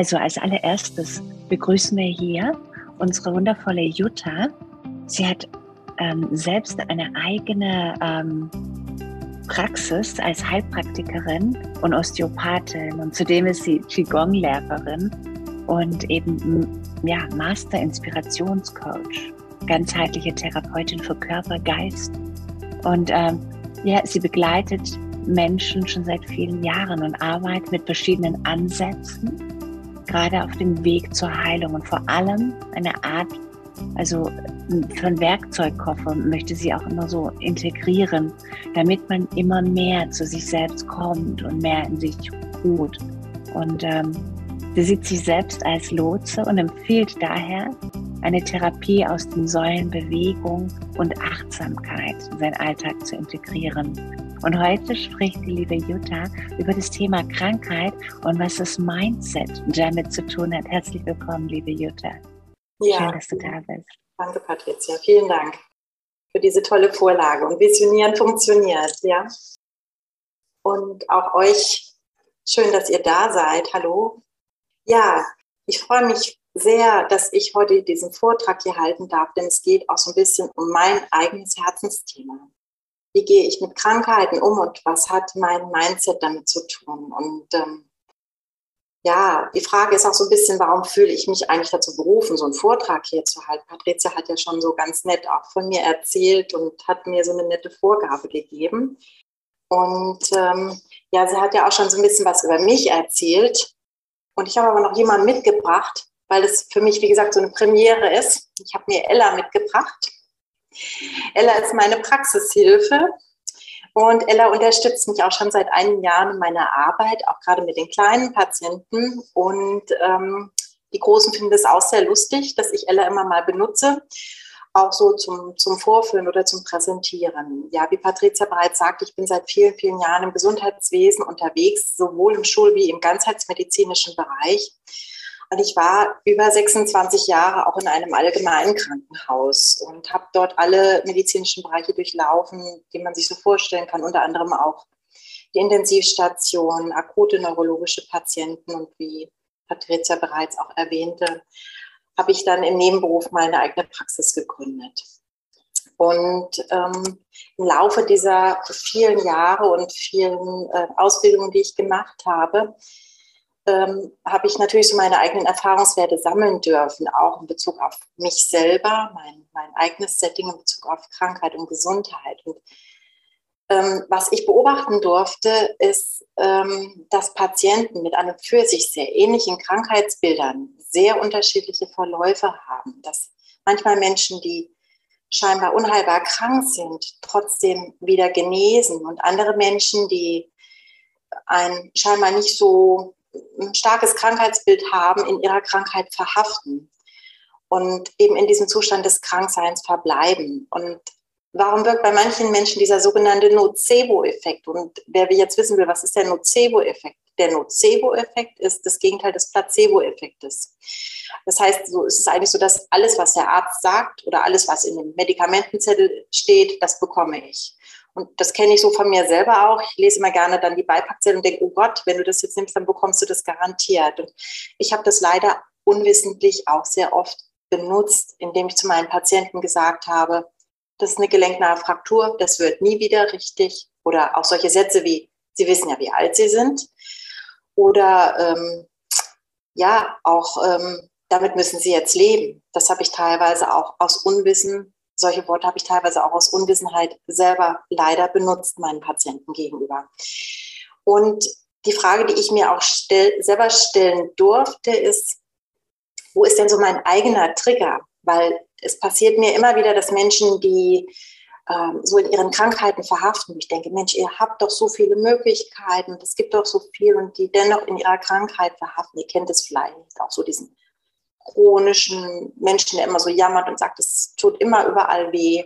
Also als allererstes begrüßen wir hier unsere wundervolle Jutta. Sie hat ähm, selbst eine eigene ähm, Praxis als Heilpraktikerin und Osteopathin und zudem ist sie Qigong-Lehrerin und eben ja, Master-Inspirationscoach, ganzheitliche Therapeutin für Körper, Geist. Und ähm, ja, sie begleitet Menschen schon seit vielen Jahren und arbeitet mit verschiedenen Ansätzen, gerade auf dem Weg zur Heilung und vor allem eine Art, also für einen Werkzeugkoffer möchte sie auch immer so integrieren, damit man immer mehr zu sich selbst kommt und mehr in sich ruht. Und ähm, sie sieht sich selbst als Lotse und empfiehlt daher, eine Therapie aus den Säulen Bewegung und Achtsamkeit in seinen Alltag zu integrieren. Und heute spricht die liebe Jutta über das Thema Krankheit und was das Mindset damit zu tun hat. Herzlich willkommen, liebe Jutta. Ja. Schön, dass du da bist. Danke, Patricia. Vielen Dank für diese tolle Vorlage. Und Visionieren funktioniert, ja. Und auch euch schön, dass ihr da seid. Hallo. Ja, ich freue mich sehr, dass ich heute diesen Vortrag hier halten darf, denn es geht auch so ein bisschen um mein eigenes Herzensthema wie gehe ich mit Krankheiten um und was hat mein Mindset damit zu tun. Und ähm, ja, die Frage ist auch so ein bisschen, warum fühle ich mich eigentlich dazu berufen, so einen Vortrag hier zu halten? Patricia hat ja schon so ganz nett auch von mir erzählt und hat mir so eine nette Vorgabe gegeben. Und ähm, ja, sie hat ja auch schon so ein bisschen was über mich erzählt. Und ich habe aber noch jemanden mitgebracht, weil es für mich, wie gesagt, so eine Premiere ist. Ich habe mir Ella mitgebracht. Ella ist meine Praxishilfe und Ella unterstützt mich auch schon seit einigen Jahren in meiner Arbeit, auch gerade mit den kleinen Patienten. Und ähm, die Großen finden es auch sehr lustig, dass ich Ella immer mal benutze, auch so zum, zum Vorführen oder zum Präsentieren. Ja, wie Patricia bereits sagt, ich bin seit vielen, vielen Jahren im Gesundheitswesen unterwegs, sowohl im Schul- wie im ganzheitsmedizinischen Bereich. Und ich war über 26 Jahre auch in einem allgemeinen Krankenhaus und habe dort alle medizinischen Bereiche durchlaufen, die man sich so vorstellen kann, unter anderem auch die Intensivstation, akute neurologische Patienten und wie Patricia bereits auch erwähnte, habe ich dann im Nebenberuf meine eigene Praxis gegründet. Und ähm, im Laufe dieser vielen Jahre und vielen äh, Ausbildungen, die ich gemacht habe, ähm, habe ich natürlich so meine eigenen Erfahrungswerte sammeln dürfen, auch in Bezug auf mich selber, mein, mein eigenes Setting in Bezug auf Krankheit und Gesundheit. Und ähm, was ich beobachten durfte, ist, ähm, dass Patienten mit einem für sich sehr ähnlichen Krankheitsbildern sehr unterschiedliche Verläufe haben. Dass manchmal Menschen, die scheinbar unheilbar krank sind, trotzdem wieder genesen und andere Menschen, die ein scheinbar nicht so ein starkes Krankheitsbild haben, in ihrer Krankheit verhaften und eben in diesem Zustand des Krankseins verbleiben. Und warum wirkt bei manchen Menschen dieser sogenannte Nocebo-Effekt? Und wer jetzt wissen will, was ist der Nocebo-Effekt? Der Nocebo-Effekt ist das Gegenteil des Placebo-Effektes. Das heißt, so ist es eigentlich so, dass alles, was der Arzt sagt oder alles, was in dem Medikamentenzettel steht, das bekomme ich. Und das kenne ich so von mir selber auch. Ich lese immer gerne dann die Beipackzettel und denke, oh Gott, wenn du das jetzt nimmst, dann bekommst du das garantiert. Und ich habe das leider unwissentlich auch sehr oft benutzt, indem ich zu meinen Patienten gesagt habe, das ist eine gelenknahe Fraktur, das wird nie wieder richtig. Oder auch solche Sätze wie, Sie wissen ja, wie alt Sie sind. Oder ähm, ja, auch ähm, damit müssen Sie jetzt leben. Das habe ich teilweise auch aus Unwissen solche Worte habe ich teilweise auch aus Unwissenheit selber leider benutzt meinen Patienten gegenüber. Und die Frage, die ich mir auch stell, selber stellen durfte, ist, wo ist denn so mein eigener Trigger? Weil es passiert mir immer wieder, dass Menschen, die ähm, so in ihren Krankheiten verhaften, ich denke, Mensch, ihr habt doch so viele Möglichkeiten, es gibt doch so viel und die dennoch in ihrer Krankheit verhaften. Ihr kennt es vielleicht auch so diesen chronischen Menschen, der immer so jammert und sagt, es tut immer überall weh.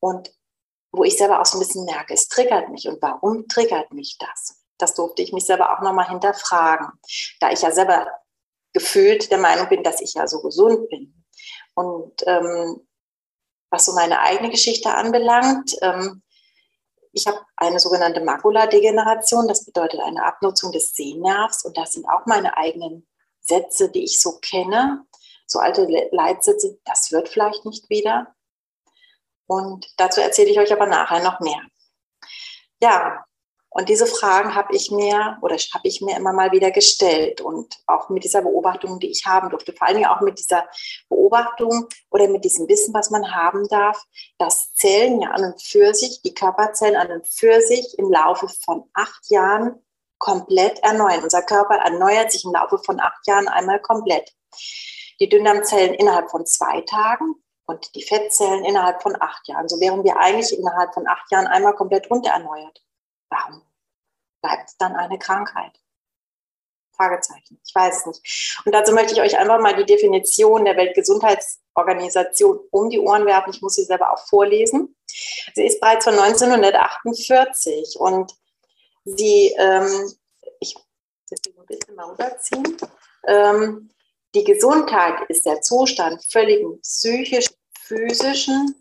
Und wo ich selber auch so ein bisschen merke, es triggert mich. Und warum triggert mich das? Das durfte ich mich selber auch nochmal hinterfragen, da ich ja selber gefühlt der Meinung bin, dass ich ja so gesund bin. Und ähm, was so meine eigene Geschichte anbelangt, ähm, ich habe eine sogenannte Makuladegeneration, das bedeutet eine Abnutzung des Sehnervs und das sind auch meine eigenen Sätze, die ich so kenne, so alte Leitsätze, das wird vielleicht nicht wieder. Und dazu erzähle ich euch aber nachher noch mehr. Ja, und diese Fragen habe ich mir oder habe ich mir immer mal wieder gestellt und auch mit dieser Beobachtung, die ich haben durfte, vor allem auch mit dieser Beobachtung oder mit diesem Wissen, was man haben darf, dass Zellen ja an und für sich, die Körperzellen an und für sich im Laufe von acht Jahren komplett erneuern. Unser Körper erneuert sich im Laufe von acht Jahren einmal komplett. Die Dünndarmzellen innerhalb von zwei Tagen und die Fettzellen innerhalb von acht Jahren. So wären wir eigentlich innerhalb von acht Jahren einmal komplett runtererneuert. Warum bleibt es dann eine Krankheit? Fragezeichen. Ich weiß es nicht. Und dazu möchte ich euch einfach mal die Definition der Weltgesundheitsorganisation um die Ohren werfen. Ich muss sie selber auch vorlesen. Sie ist bereits von 1948 und sie, ähm, ich ein bisschen mal rüberziehen. Ähm, die Gesundheit ist der Zustand völligen psychischen, physischen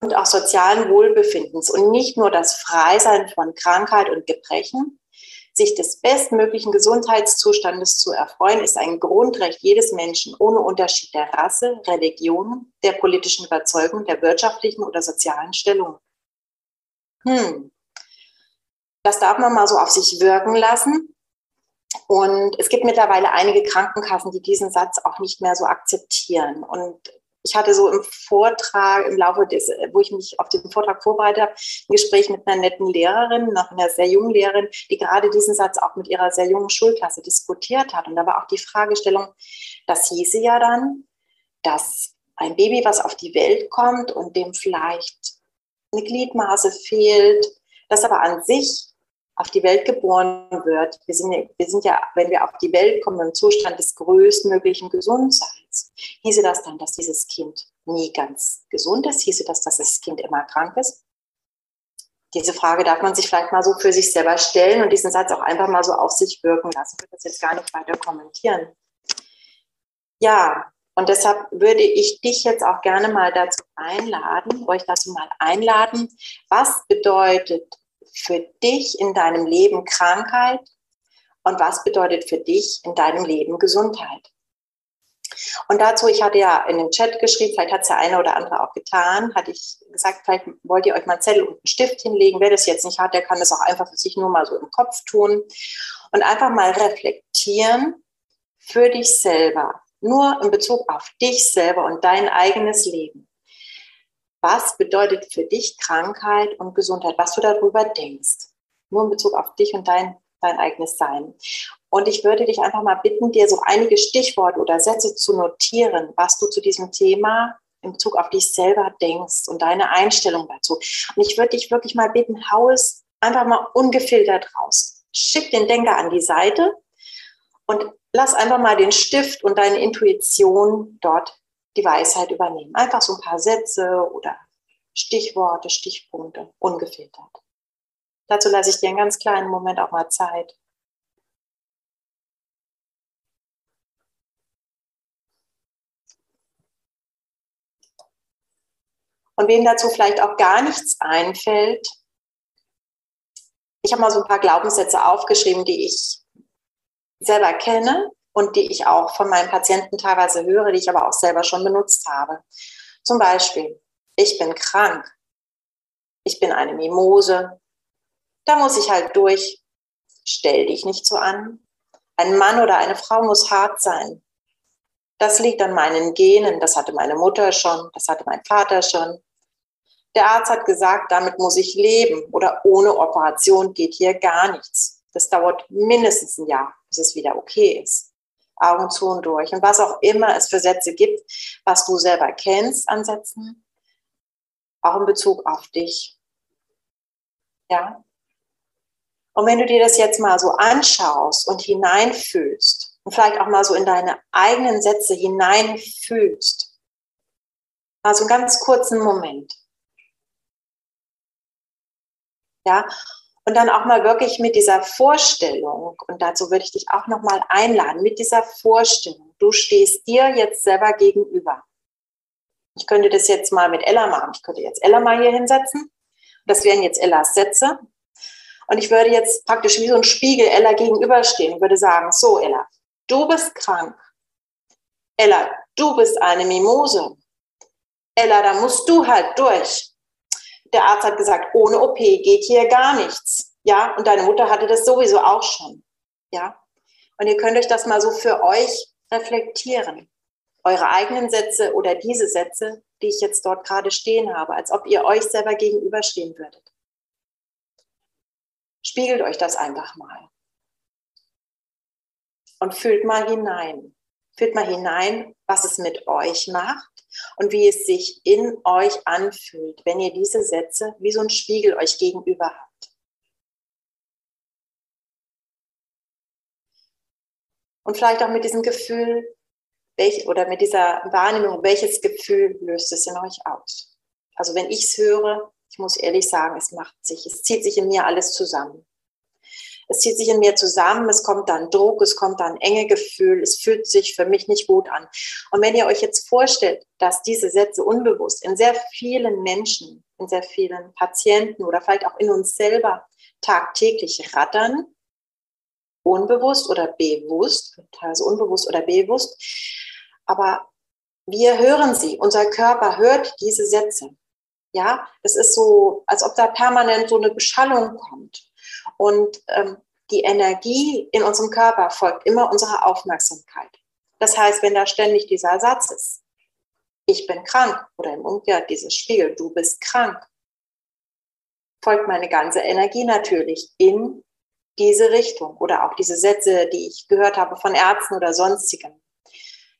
und auch sozialen Wohlbefindens und nicht nur das Freisein von Krankheit und Gebrechen. Sich des bestmöglichen Gesundheitszustandes zu erfreuen, ist ein Grundrecht jedes Menschen ohne Unterschied der Rasse, Religion, der politischen Überzeugung, der wirtschaftlichen oder sozialen Stellung. Hm. Das darf man mal so auf sich wirken lassen. Und es gibt mittlerweile einige Krankenkassen, die diesen Satz auch nicht mehr so akzeptieren. Und ich hatte so im Vortrag, im Laufe des, wo ich mich auf diesen Vortrag vorbereitet habe, ein Gespräch mit einer netten Lehrerin, noch einer sehr jungen Lehrerin, die gerade diesen Satz auch mit ihrer sehr jungen Schulklasse diskutiert hat. Und da war auch die Fragestellung, das hieße ja dann, dass ein Baby, was auf die Welt kommt und dem vielleicht eine Gliedmaße fehlt, das aber an sich auf die Welt geboren wird, wir sind, wir sind ja, wenn wir auf die Welt kommen, im Zustand des größtmöglichen Gesundseins, hieße das dann, dass dieses Kind nie ganz gesund ist? Hieße das, dass das Kind immer krank ist? Diese Frage darf man sich vielleicht mal so für sich selber stellen und diesen Satz auch einfach mal so auf sich wirken lassen. Ich würde das jetzt gar nicht weiter kommentieren. Ja, und deshalb würde ich dich jetzt auch gerne mal dazu einladen, euch dazu mal einladen, was bedeutet für dich in deinem Leben Krankheit und was bedeutet für dich in deinem Leben Gesundheit. Und dazu, ich hatte ja in den Chat geschrieben, vielleicht hat es der eine oder andere auch getan, hatte ich gesagt, vielleicht wollt ihr euch mal einen Zettel und einen Stift hinlegen. Wer das jetzt nicht hat, der kann das auch einfach für sich nur mal so im Kopf tun und einfach mal reflektieren für dich selber, nur in Bezug auf dich selber und dein eigenes Leben was bedeutet für dich Krankheit und Gesundheit, was du darüber denkst. Nur in Bezug auf dich und dein, dein eigenes Sein. Und ich würde dich einfach mal bitten, dir so einige Stichworte oder Sätze zu notieren, was du zu diesem Thema in Bezug auf dich selber denkst und deine Einstellung dazu. Und ich würde dich wirklich mal bitten, hau es einfach mal ungefiltert raus. Schick den Denker an die Seite und lass einfach mal den Stift und deine Intuition dort die Weisheit übernehmen. Einfach so ein paar Sätze oder Stichworte, Stichpunkte, ungefiltert. Dazu lasse ich dir einen ganz kleinen Moment auch mal Zeit. Und wem dazu vielleicht auch gar nichts einfällt, ich habe mal so ein paar Glaubenssätze aufgeschrieben, die ich selber kenne und die ich auch von meinen Patienten teilweise höre, die ich aber auch selber schon benutzt habe. Zum Beispiel, ich bin krank, ich bin eine Mimose, da muss ich halt durch, stell dich nicht so an. Ein Mann oder eine Frau muss hart sein. Das liegt an meinen Genen, das hatte meine Mutter schon, das hatte mein Vater schon. Der Arzt hat gesagt, damit muss ich leben oder ohne Operation geht hier gar nichts. Das dauert mindestens ein Jahr, bis es wieder okay ist. Augen zu und durch. Und was auch immer es für Sätze gibt, was du selber kennst an Sätzen, auch in Bezug auf dich. Ja? Und wenn du dir das jetzt mal so anschaust und hineinfühlst und vielleicht auch mal so in deine eigenen Sätze hineinfühlst, mal so einen ganz kurzen Moment. Ja, und dann auch mal wirklich mit dieser Vorstellung, und dazu würde ich dich auch nochmal einladen, mit dieser Vorstellung, du stehst dir jetzt selber gegenüber. Ich könnte das jetzt mal mit Ella machen. Ich könnte jetzt Ella mal hier hinsetzen. Das wären jetzt Ellas Sätze. Und ich würde jetzt praktisch wie so ein Spiegel Ella gegenüberstehen und würde sagen, so Ella, du bist krank. Ella, du bist eine Mimose. Ella, da musst du halt durch. Der Arzt hat gesagt, ohne OP geht hier gar nichts. Ja, und deine Mutter hatte das sowieso auch schon. Ja, und ihr könnt euch das mal so für euch reflektieren. Eure eigenen Sätze oder diese Sätze, die ich jetzt dort gerade stehen habe, als ob ihr euch selber gegenüberstehen würdet. Spiegelt euch das einfach mal. Und fühlt mal hinein. Fühlt mal hinein, was es mit euch macht und wie es sich in euch anfühlt, wenn ihr diese Sätze wie so ein Spiegel euch gegenüber habt. Und vielleicht auch mit diesem Gefühl, welch, oder mit dieser Wahrnehmung, welches Gefühl löst es in euch aus? Also wenn ich es höre, ich muss ehrlich sagen, es macht sich, es zieht sich in mir alles zusammen. Es zieht sich in mir zusammen, es kommt dann Druck, es kommt dann enge Gefühl, es fühlt sich für mich nicht gut an. Und wenn ihr euch jetzt vorstellt, dass diese Sätze unbewusst in sehr vielen Menschen, in sehr vielen Patienten oder vielleicht auch in uns selber tagtäglich rattern, unbewusst oder bewusst, teilweise unbewusst oder bewusst, aber wir hören sie, unser Körper hört diese Sätze. Ja, es ist so, als ob da permanent so eine Beschallung kommt. Und ähm, die Energie in unserem Körper folgt immer unserer Aufmerksamkeit. Das heißt, wenn da ständig dieser Satz ist, ich bin krank oder im Umkehrt dieses Spiegel, du bist krank, folgt meine ganze Energie natürlich in diese Richtung oder auch diese Sätze, die ich gehört habe von Ärzten oder sonstigen.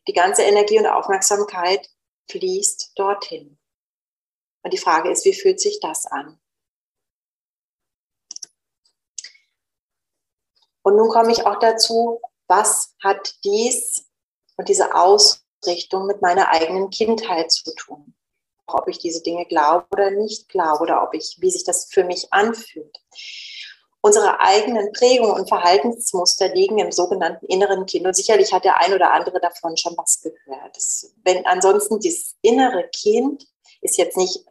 Die ganze Energie und Aufmerksamkeit fließt dorthin. Und die Frage ist, wie fühlt sich das an? Und nun komme ich auch dazu, was hat dies und diese Ausrichtung mit meiner eigenen Kindheit zu tun? Ob ich diese Dinge glaube oder nicht glaube oder ob ich, wie sich das für mich anfühlt. Unsere eigenen Prägungen und Verhaltensmuster liegen im sogenannten inneren Kind. Und sicherlich hat der ein oder andere davon schon was gehört. Das, wenn ansonsten dieses innere Kind ist jetzt nicht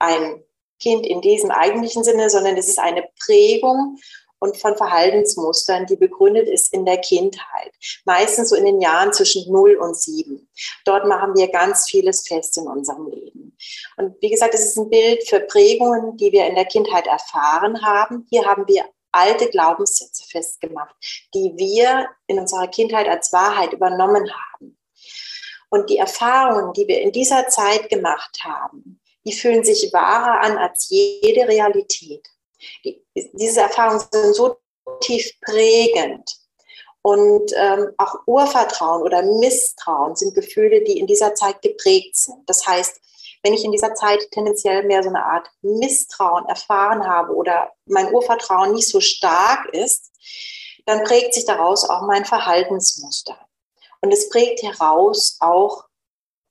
ein Kind in diesem eigentlichen Sinne, sondern es ist eine Prägung und von Verhaltensmustern, die begründet ist in der Kindheit. Meistens so in den Jahren zwischen 0 und 7. Dort machen wir ganz vieles fest in unserem Leben. Und wie gesagt, es ist ein Bild für Prägungen, die wir in der Kindheit erfahren haben. Hier haben wir alte Glaubenssätze festgemacht, die wir in unserer Kindheit als Wahrheit übernommen haben. Und die Erfahrungen, die wir in dieser Zeit gemacht haben, die fühlen sich wahrer an als jede Realität. Die, diese Erfahrungen sind so tief prägend. Und ähm, auch Urvertrauen oder Misstrauen sind Gefühle, die in dieser Zeit geprägt sind. Das heißt, wenn ich in dieser Zeit tendenziell mehr so eine Art Misstrauen erfahren habe oder mein Urvertrauen nicht so stark ist, dann prägt sich daraus auch mein Verhaltensmuster. Und es prägt heraus auch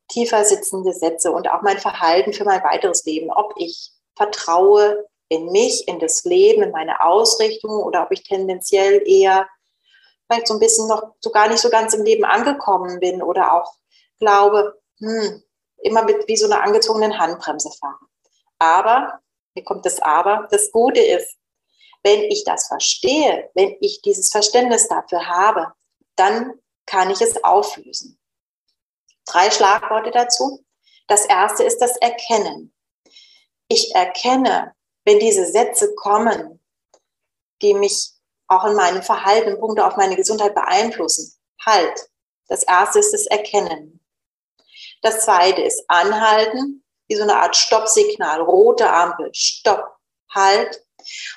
tiefer sitzende Sätze und auch mein Verhalten für mein weiteres Leben, ob ich vertraue in mich, in das Leben, in meine Ausrichtung oder ob ich tendenziell eher vielleicht so ein bisschen noch so gar nicht so ganz im Leben angekommen bin oder auch glaube, hm, immer mit wie so einer angezogenen Handbremse fahren. Aber, hier kommt das Aber, das Gute ist, wenn ich das verstehe, wenn ich dieses Verständnis dafür habe, dann kann ich es auflösen. Drei Schlagworte dazu. Das erste ist das Erkennen. Ich erkenne, wenn diese Sätze kommen, die mich auch in meinem Verhalten Punkte auf meine Gesundheit beeinflussen, halt. Das erste ist das Erkennen. Das zweite ist Anhalten, wie so eine Art Stoppsignal, rote Ampel, Stopp, Halt.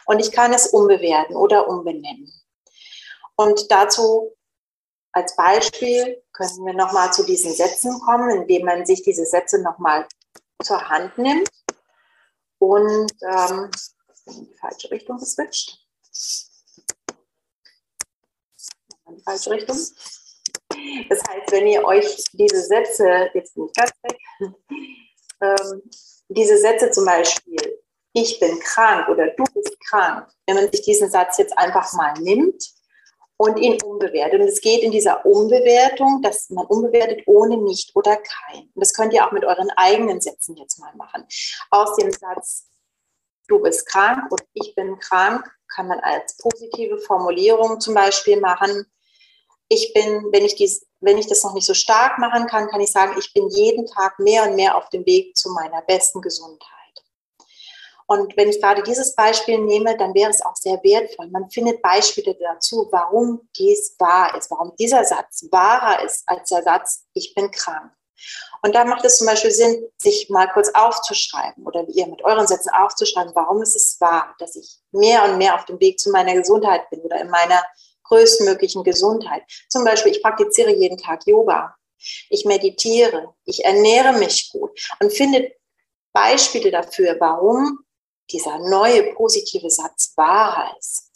Und ich kann es umbewerten oder umbenennen. Und dazu als Beispiel können wir nochmal zu diesen Sätzen kommen, indem man sich diese Sätze nochmal zur Hand nimmt und ähm, in die falsche Richtung geswitcht. In die falsche Richtung. Das heißt, wenn ihr euch diese Sätze, jetzt nicht ganz weg, ähm, diese Sätze zum Beispiel, ich bin krank oder du bist krank, wenn man sich diesen Satz jetzt einfach mal nimmt und ihn umbewertet. Und es geht in dieser Umbewertung, dass man umbewertet ohne nicht oder kein. Und das könnt ihr auch mit euren eigenen Sätzen jetzt mal machen. Aus dem Satz, du bist krank und ich bin krank, kann man als positive Formulierung zum Beispiel machen, ich bin, wenn ich dies, wenn ich das noch nicht so stark machen kann, kann ich sagen, ich bin jeden Tag mehr und mehr auf dem Weg zu meiner besten Gesundheit. Und wenn ich gerade dieses Beispiel nehme, dann wäre es auch sehr wertvoll. Man findet Beispiele dazu, warum dies wahr ist, warum dieser Satz wahrer ist als der Satz, ich bin krank. Und da macht es zum Beispiel Sinn, sich mal kurz aufzuschreiben oder wie ihr mit euren Sätzen aufzuschreiben, warum ist es wahr, dass ich mehr und mehr auf dem Weg zu meiner Gesundheit bin oder in meiner größtmöglichen Gesundheit. Zum Beispiel, ich praktiziere jeden Tag Yoga. Ich meditiere, ich ernähre mich gut und finde Beispiele dafür, warum dieser neue positive Satz wahr ist.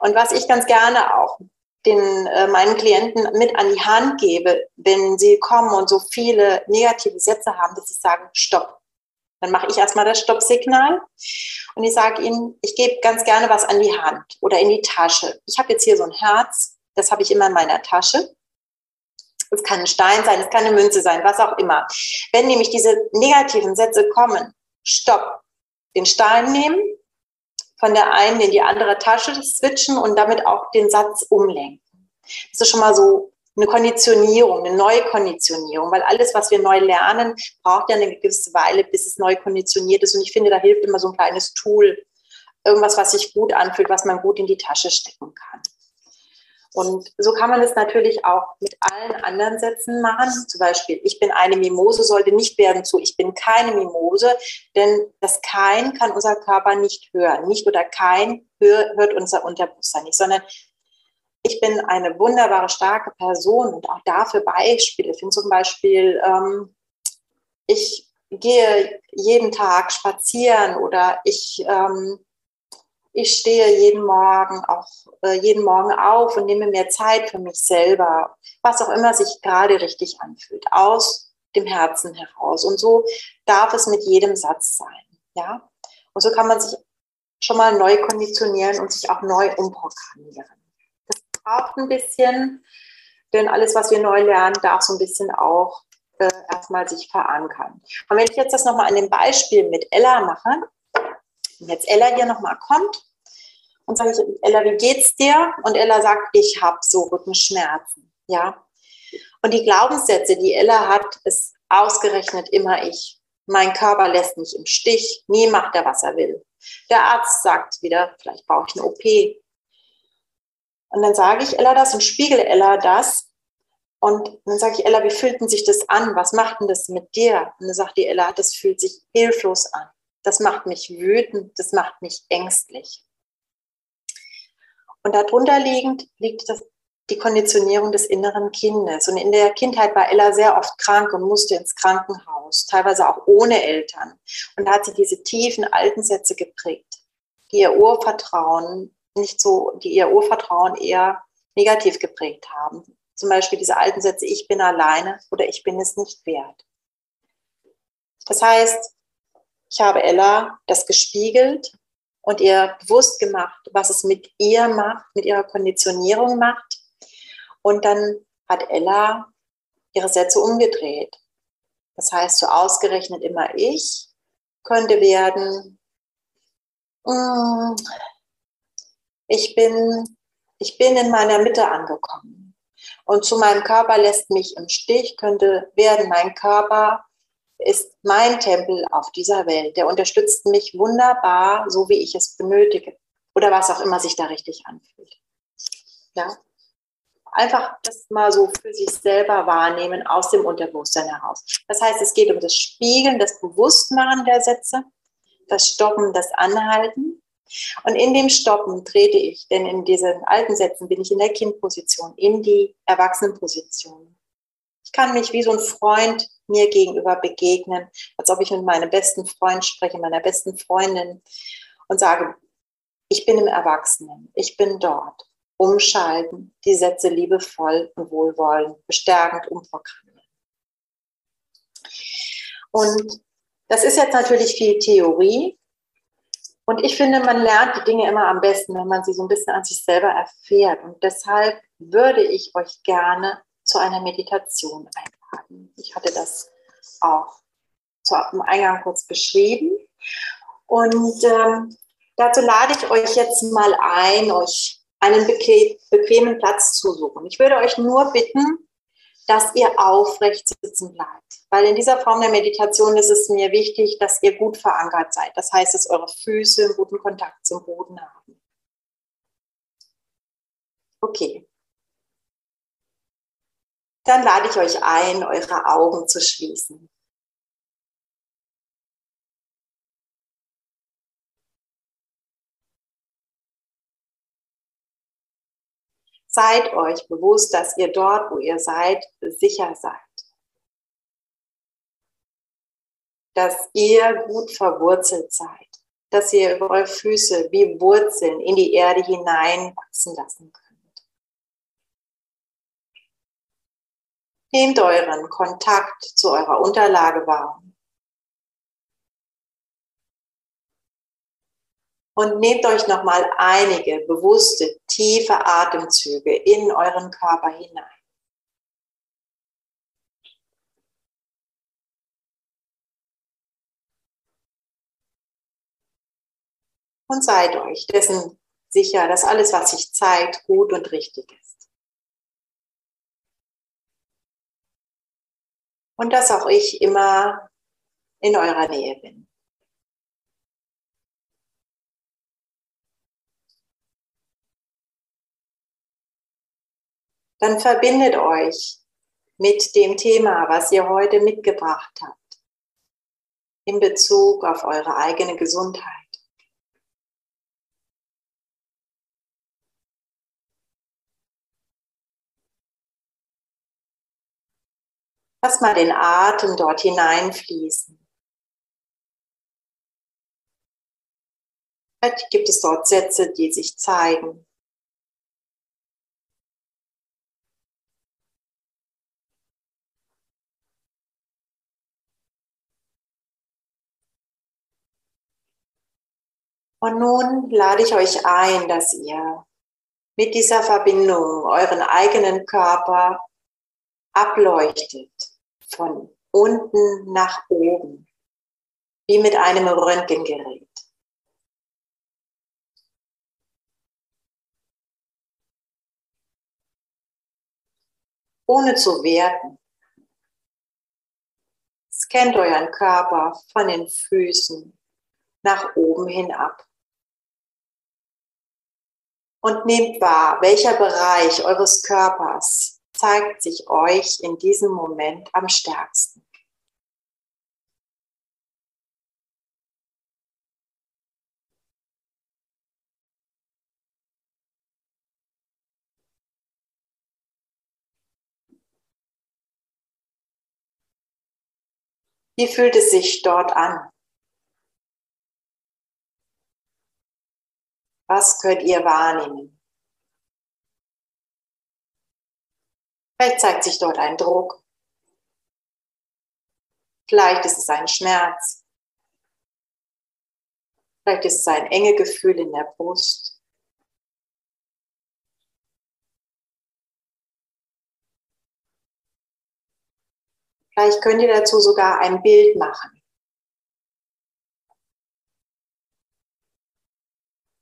Und was ich ganz gerne auch den äh, meinen Klienten mit an die Hand gebe, wenn sie kommen und so viele negative Sätze haben, dass sie sagen, stopp. Dann mache ich erstmal das Stoppsignal und ich sage ihnen, ich gebe ganz gerne was an die Hand oder in die Tasche. Ich habe jetzt hier so ein Herz, das habe ich immer in meiner Tasche. Es kann ein Stein sein, es kann eine Münze sein, was auch immer. Wenn nämlich diese negativen Sätze kommen, stopp, den Stein nehmen, von der einen in die andere Tasche switchen und damit auch den Satz umlenken. Das ist schon mal so eine Konditionierung, eine neue Konditionierung, weil alles, was wir neu lernen, braucht ja eine gewisse Weile, bis es neu konditioniert ist. Und ich finde, da hilft immer so ein kleines Tool, irgendwas, was sich gut anfühlt, was man gut in die Tasche stecken kann. Und so kann man es natürlich auch mit allen anderen Sätzen machen. Zum Beispiel, ich bin eine Mimose, sollte nicht werden zu, ich bin keine Mimose, denn das Kein kann unser Körper nicht hören. Nicht oder kein hört unser Unterbewusstsein nicht, sondern ich bin eine wunderbare, starke Person und auch dafür Beispiele. Ich finde zum Beispiel, ähm, ich gehe jeden Tag spazieren oder ich ähm, ich stehe jeden Morgen auch äh, jeden Morgen auf und nehme mehr Zeit für mich selber, was auch immer sich gerade richtig anfühlt, aus dem Herzen heraus. Und so darf es mit jedem Satz sein, ja. Und so kann man sich schon mal neu konditionieren und sich auch neu umprogrammieren. Das braucht ein bisschen, denn alles, was wir neu lernen, darf so ein bisschen auch äh, erstmal sich verankern. Und wenn ich jetzt das nochmal an dem Beispiel mit Ella mache, wenn jetzt Ella hier nochmal kommt und sage ich, Ella, wie geht's dir? Und Ella sagt, ich habe so Rückenschmerzen. Ja. Und die Glaubenssätze, die Ella hat, ist ausgerechnet immer ich. Mein Körper lässt mich im Stich, nie macht er, was er will. Der Arzt sagt wieder, vielleicht brauche ich eine OP. Und dann sage ich Ella das und spiegel Ella das. Und dann sage ich, Ella, wie fühlt denn sich das an? Was macht denn das mit dir? Und dann sagt die Ella, das fühlt sich hilflos an. Das macht mich wütend, das macht mich ängstlich. Und darunter liegend liegt das, die Konditionierung des inneren Kindes. Und in der Kindheit war Ella sehr oft krank und musste ins Krankenhaus, teilweise auch ohne Eltern. Und da hat sie diese tiefen alten Sätze geprägt, die ihr Urvertrauen nicht so, die ihr Urvertrauen eher negativ geprägt haben. Zum Beispiel diese alten Sätze, ich bin alleine oder ich bin es nicht wert. Das heißt, ich habe Ella das gespiegelt und ihr bewusst gemacht, was es mit ihr macht, mit ihrer Konditionierung macht. Und dann hat Ella ihre Sätze umgedreht. Das heißt, so ausgerechnet immer ich könnte werden, mm, ich bin, ich bin in meiner Mitte angekommen. Und zu meinem Körper lässt mich im Stich, könnte werden, mein Körper ist mein Tempel auf dieser Welt. Der unterstützt mich wunderbar, so wie ich es benötige. Oder was auch immer sich da richtig anfühlt. Ja. Einfach das mal so für sich selber wahrnehmen aus dem Unterbewusstsein heraus. Das heißt, es geht um das Spiegeln, das Bewusstmachen der Sätze, das Stoppen, das Anhalten. Und in dem Stoppen trete ich, denn in diesen alten Sätzen bin ich in der Kindposition, in die Erwachsenenposition. Ich kann mich wie so ein Freund mir gegenüber begegnen, als ob ich mit meinem besten Freund spreche, meiner besten Freundin und sage, ich bin im Erwachsenen, ich bin dort. Umschalten, die Sätze liebevoll und wohlwollend, bestärkend umprogrammieren. Und das ist jetzt natürlich viel Theorie. Und ich finde, man lernt die Dinge immer am besten, wenn man sie so ein bisschen an sich selber erfährt. Und deshalb würde ich euch gerne zu einer Meditation einladen. Ich hatte das auch zu, am Eingang kurz beschrieben. Und ähm, dazu lade ich euch jetzt mal ein, euch einen bequemen Platz zu suchen. Ich würde euch nur bitten, dass ihr aufrecht sitzen bleibt. Weil in dieser Form der Meditation ist es mir wichtig, dass ihr gut verankert seid. Das heißt, dass eure Füße einen guten Kontakt zum Boden haben. Okay. Dann lade ich euch ein, eure Augen zu schließen. Seid euch bewusst, dass ihr dort, wo ihr seid, sicher seid. Dass ihr gut verwurzelt seid. Dass ihr eure Füße wie Wurzeln in die Erde hineinwachsen lassen könnt. Nehmt euren Kontakt zu eurer Unterlage wahr. Und nehmt euch nochmal einige bewusste, tiefe Atemzüge in euren Körper hinein. Und seid euch dessen sicher, dass alles, was sich zeigt, gut und richtig ist. Und dass auch ich immer in eurer Nähe bin. dann verbindet euch mit dem Thema, was ihr heute mitgebracht habt, in Bezug auf eure eigene Gesundheit. Lass mal den Atem dort hineinfließen. Vielleicht gibt es dort Sätze, die sich zeigen. Und nun lade ich euch ein, dass ihr mit dieser Verbindung euren eigenen Körper ableuchtet von unten nach oben, wie mit einem Röntgengerät. Ohne zu werten. Scannt euren Körper von den Füßen nach oben hin ab und nehmt wahr, welcher Bereich eures Körpers zeigt sich euch in diesem Moment am stärksten. Wie fühlt es sich dort an? Was könnt ihr wahrnehmen? Vielleicht zeigt sich dort ein Druck. Vielleicht ist es ein Schmerz. Vielleicht ist es ein enge Gefühl in der Brust. Vielleicht könnt ihr dazu sogar ein Bild machen.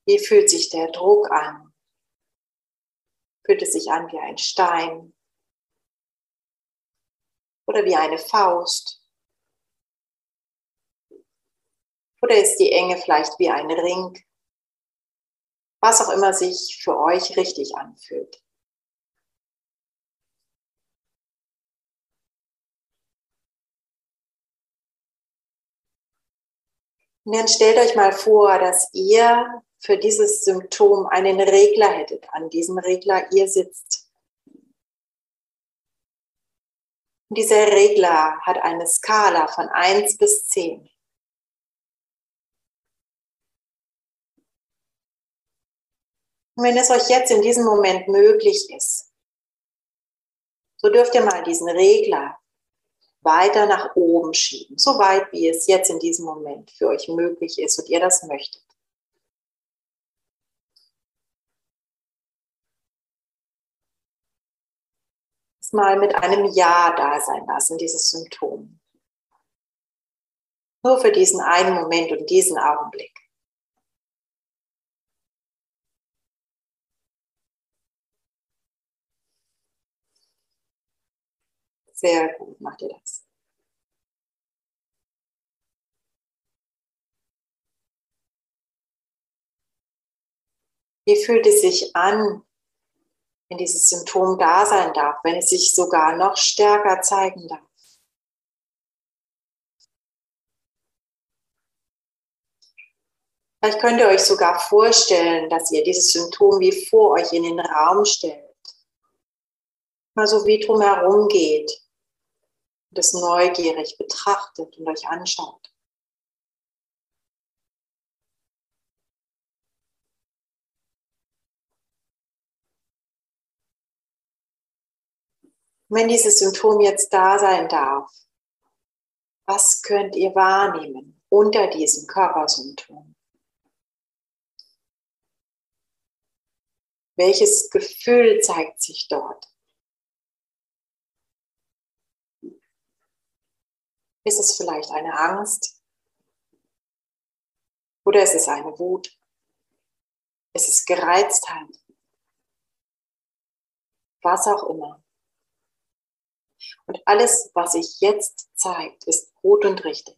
Wie fühlt sich der Druck an? Fühlt es sich an wie ein Stein oder wie eine Faust? Oder ist die Enge vielleicht wie ein Ring? Was auch immer sich für euch richtig anfühlt. Und dann stellt euch mal vor, dass ihr für dieses Symptom einen Regler hättet. An diesem Regler ihr sitzt. Und dieser Regler hat eine Skala von 1 bis 10. Und wenn es euch jetzt in diesem Moment möglich ist, so dürft ihr mal diesen Regler weiter nach oben schieben, so weit wie es jetzt in diesem Moment für euch möglich ist und ihr das möchtet. erstmal mit einem Ja da sein lassen, dieses Symptom. Nur für diesen einen Moment und diesen Augenblick. Sehr gut, macht ihr das. Wie fühlt es sich an, wenn dieses Symptom da sein darf, wenn es sich sogar noch stärker zeigen darf? Vielleicht könnt ihr euch sogar vorstellen, dass ihr dieses Symptom wie vor euch in den Raum stellt. Mal so wie drumherum geht und es neugierig betrachtet und euch anschaut. Wenn dieses Symptom jetzt da sein darf, was könnt ihr wahrnehmen unter diesem Körpersymptom? Welches Gefühl zeigt sich dort? Ist es vielleicht eine Angst? Oder ist es eine Wut? Ist es Gereiztheit? Was auch immer. Und alles, was sich jetzt zeigt, ist gut und richtig.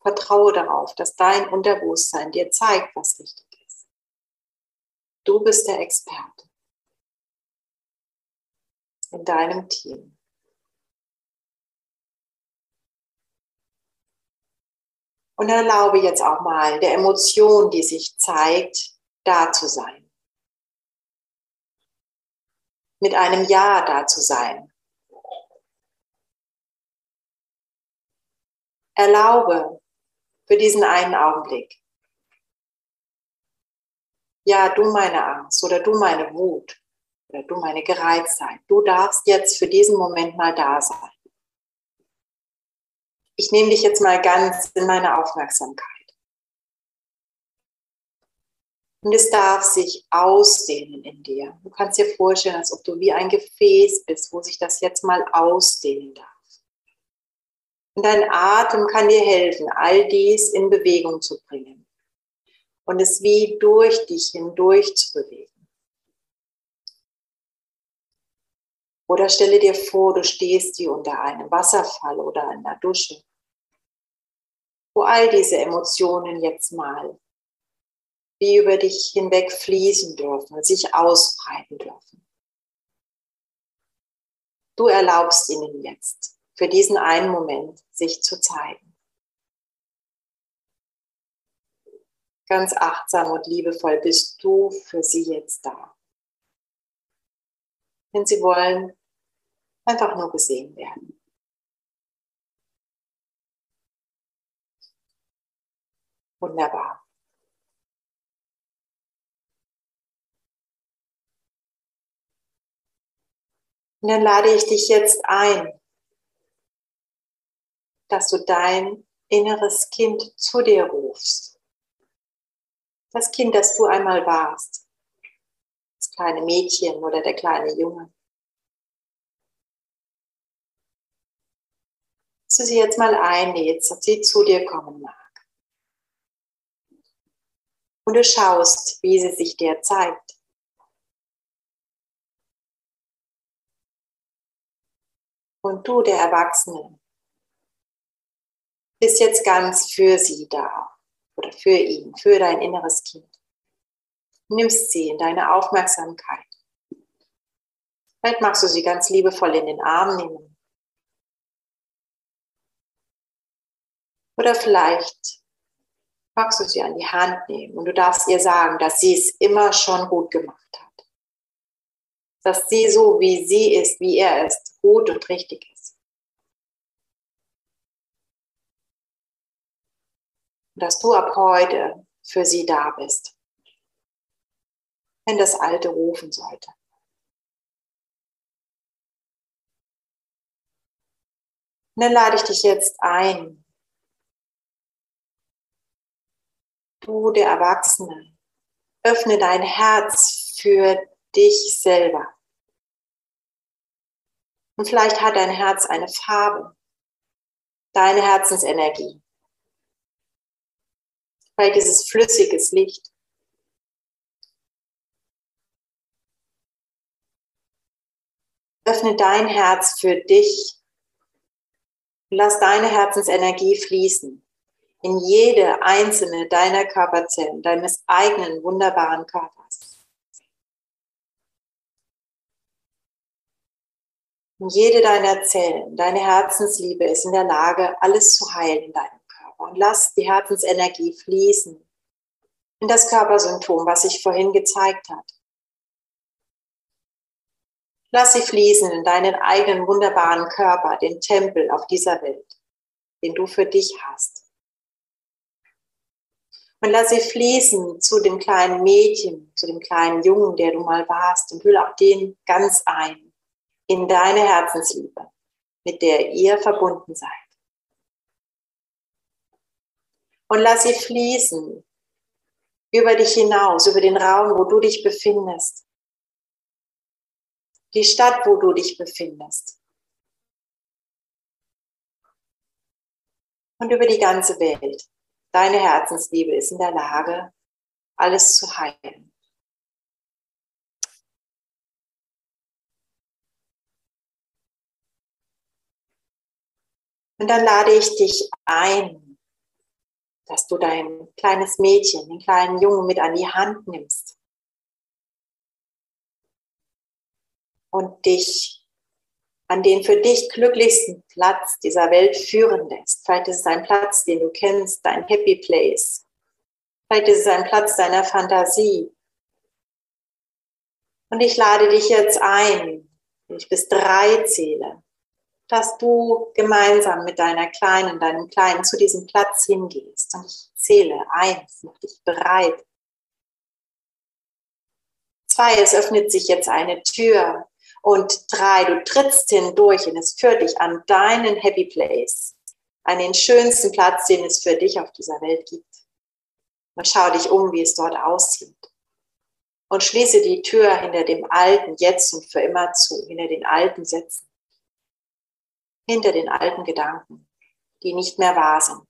Vertraue darauf, dass dein Unterbewusstsein dir zeigt, was richtig ist. Du bist der Experte in deinem Team. Und erlaube jetzt auch mal der Emotion, die sich zeigt, da zu sein. Mit einem Ja da zu sein. Erlaube für diesen einen Augenblick. Ja, du meine Angst oder du meine Wut oder du meine Gereiztheit. Du darfst jetzt für diesen Moment mal da sein. Ich nehme dich jetzt mal ganz in meine Aufmerksamkeit. Und es darf sich ausdehnen in dir. Du kannst dir vorstellen, als ob du wie ein Gefäß bist, wo sich das jetzt mal ausdehnen darf. Und dein Atem kann dir helfen, all dies in Bewegung zu bringen und es wie durch dich hindurch zu bewegen. Oder stelle dir vor, du stehst wie unter einem Wasserfall oder einer Dusche, wo all diese Emotionen jetzt mal wie über dich hinweg fließen dürfen, sich ausbreiten dürfen. Du erlaubst ihnen jetzt für diesen einen Moment sich zu zeigen. Ganz achtsam und liebevoll bist du für sie jetzt da. Denn sie wollen einfach nur gesehen werden. Wunderbar. Und dann lade ich dich jetzt ein, dass du dein inneres Kind zu dir rufst. Das Kind, das du einmal warst. Das kleine Mädchen oder der kleine Junge. Dass du sie jetzt mal einlädst, dass sie zu dir kommen mag. Und du schaust, wie sie sich dir zeigt. Und du, der Erwachsene, bist jetzt ganz für sie da oder für ihn, für dein inneres Kind. Nimmst sie in deine Aufmerksamkeit. Vielleicht magst du sie ganz liebevoll in den Arm nehmen. Oder vielleicht magst du sie an die Hand nehmen und du darfst ihr sagen, dass sie es immer schon gut gemacht hat dass sie so, wie sie ist, wie er ist, gut und richtig ist. Dass du ab heute für sie da bist, wenn das Alte rufen sollte. Und dann lade ich dich jetzt ein, du der Erwachsene, öffne dein Herz für dich selber. Und vielleicht hat dein Herz eine Farbe, deine Herzensenergie. Vielleicht ist es flüssiges Licht. Öffne dein Herz für dich. Lass deine Herzensenergie fließen in jede einzelne deiner Körperzellen, deines eigenen wunderbaren Körpers. Und jede deiner Zellen, deine Herzensliebe ist in der Lage, alles zu heilen in deinem Körper. Und lass die Herzensenergie fließen in das Körpersymptom, was sich vorhin gezeigt hat. Lass sie fließen in deinen eigenen wunderbaren Körper, den Tempel auf dieser Welt, den du für dich hast. Und lass sie fließen zu dem kleinen Mädchen, zu dem kleinen Jungen, der du mal warst, und hüll auch den ganz ein in deine Herzensliebe, mit der ihr verbunden seid. Und lass sie fließen über dich hinaus, über den Raum, wo du dich befindest, die Stadt, wo du dich befindest. Und über die ganze Welt. Deine Herzensliebe ist in der Lage, alles zu heilen. Und dann lade ich dich ein, dass du dein kleines Mädchen, den kleinen Jungen mit an die Hand nimmst und dich an den für dich glücklichsten Platz dieser Welt führen lässt. Vielleicht ist es ein Platz, den du kennst, dein Happy Place. Vielleicht ist es ein Platz deiner Fantasie. Und ich lade dich jetzt ein, wenn ich bis drei zähle, dass du gemeinsam mit deiner Kleinen, deinem Kleinen zu diesem Platz hingehst. Und ich zähle eins, mach dich bereit. Zwei, es öffnet sich jetzt eine Tür und drei, du trittst hindurch und es führt dich an deinen Happy Place, an den schönsten Platz, den es für dich auf dieser Welt gibt. Und schau dich um, wie es dort aussieht. Und schließe die Tür hinter dem Alten jetzt und für immer zu, hinter den alten Sätzen, hinter den alten Gedanken, die nicht mehr wahr sind.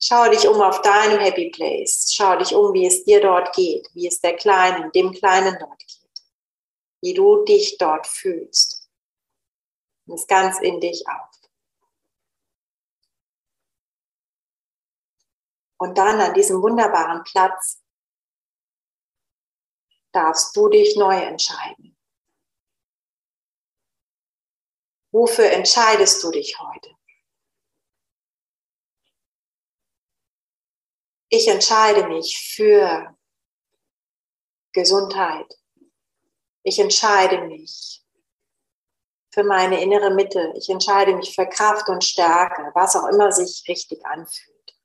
Schau dich um auf deinem Happy Place. Schau dich um, wie es dir dort geht, wie es der Kleinen, dem Kleinen dort geht, wie du dich dort fühlst. Und es ganz in dich auf. Und dann an diesem wunderbaren Platz darfst du dich neu entscheiden. Wofür entscheidest du dich heute? Ich entscheide mich für Gesundheit. Ich entscheide mich für meine innere Mitte. Ich entscheide mich für Kraft und Stärke, was auch immer sich richtig anfühlt.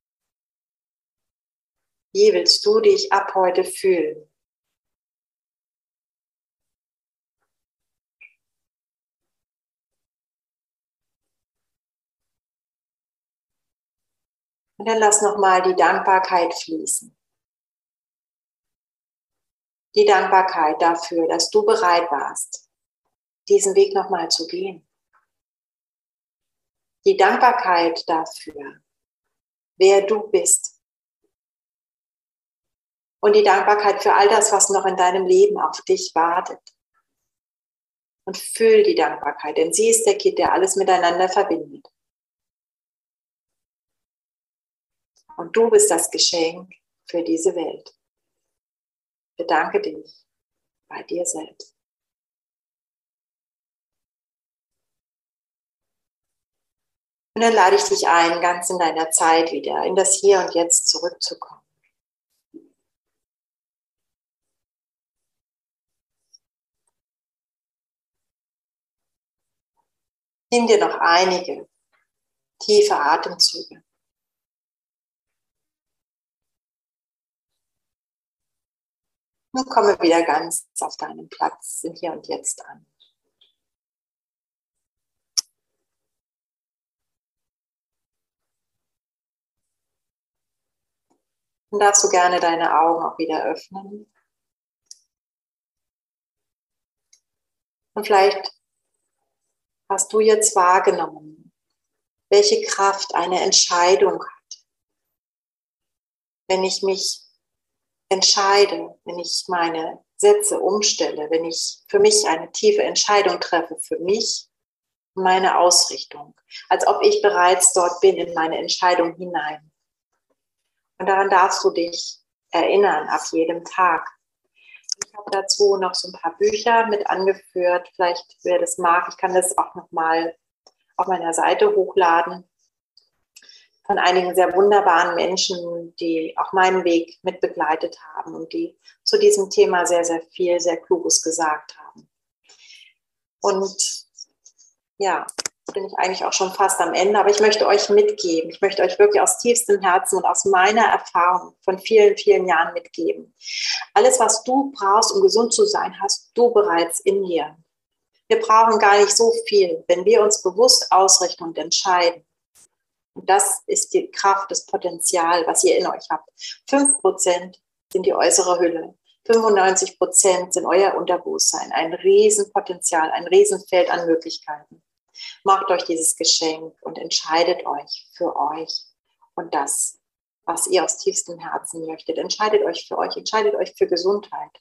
Wie willst du dich ab heute fühlen? Und dann lass nochmal die Dankbarkeit fließen. Die Dankbarkeit dafür, dass du bereit warst, diesen Weg nochmal zu gehen. Die Dankbarkeit dafür, wer du bist. Und die Dankbarkeit für all das, was noch in deinem Leben auf dich wartet. Und fühl die Dankbarkeit, denn sie ist der Kit, der alles miteinander verbindet. Und du bist das Geschenk für diese Welt. Bedanke dich bei dir selbst. Und dann lade ich dich ein, ganz in deiner Zeit wieder in das Hier und Jetzt zurückzukommen. Nimm dir noch einige tiefe Atemzüge. Und komme wieder ganz auf deinen Platz im Hier und Jetzt an. Und darfst du gerne deine Augen auch wieder öffnen. Und vielleicht hast du jetzt wahrgenommen, welche Kraft eine Entscheidung hat. Wenn ich mich entscheide, wenn ich meine setze, umstelle, wenn ich für mich eine tiefe Entscheidung treffe, für mich, meine Ausrichtung, als ob ich bereits dort bin in meine Entscheidung hinein. Und daran darfst du dich erinnern, ab jedem Tag. Ich habe dazu noch so ein paar Bücher mit angeführt. Vielleicht, wer das mag, ich kann das auch nochmal auf meiner Seite hochladen von einigen sehr wunderbaren Menschen, die auch meinen Weg mit begleitet haben und die zu diesem Thema sehr, sehr viel, sehr Kluges gesagt haben. Und ja, bin ich eigentlich auch schon fast am Ende, aber ich möchte euch mitgeben, ich möchte euch wirklich aus tiefstem Herzen und aus meiner Erfahrung von vielen, vielen Jahren mitgeben. Alles, was du brauchst, um gesund zu sein, hast du bereits in dir. Wir brauchen gar nicht so viel, wenn wir uns bewusst ausrichten und entscheiden. Und das ist die Kraft, das Potenzial, was ihr in euch habt. 5% sind die äußere Hülle. 95% sind euer Unterbewusstsein. Ein Riesenpotenzial, ein Riesenfeld an Möglichkeiten. Macht euch dieses Geschenk und entscheidet euch für euch und das, was ihr aus tiefstem Herzen möchtet. Entscheidet euch für euch, entscheidet euch für Gesundheit.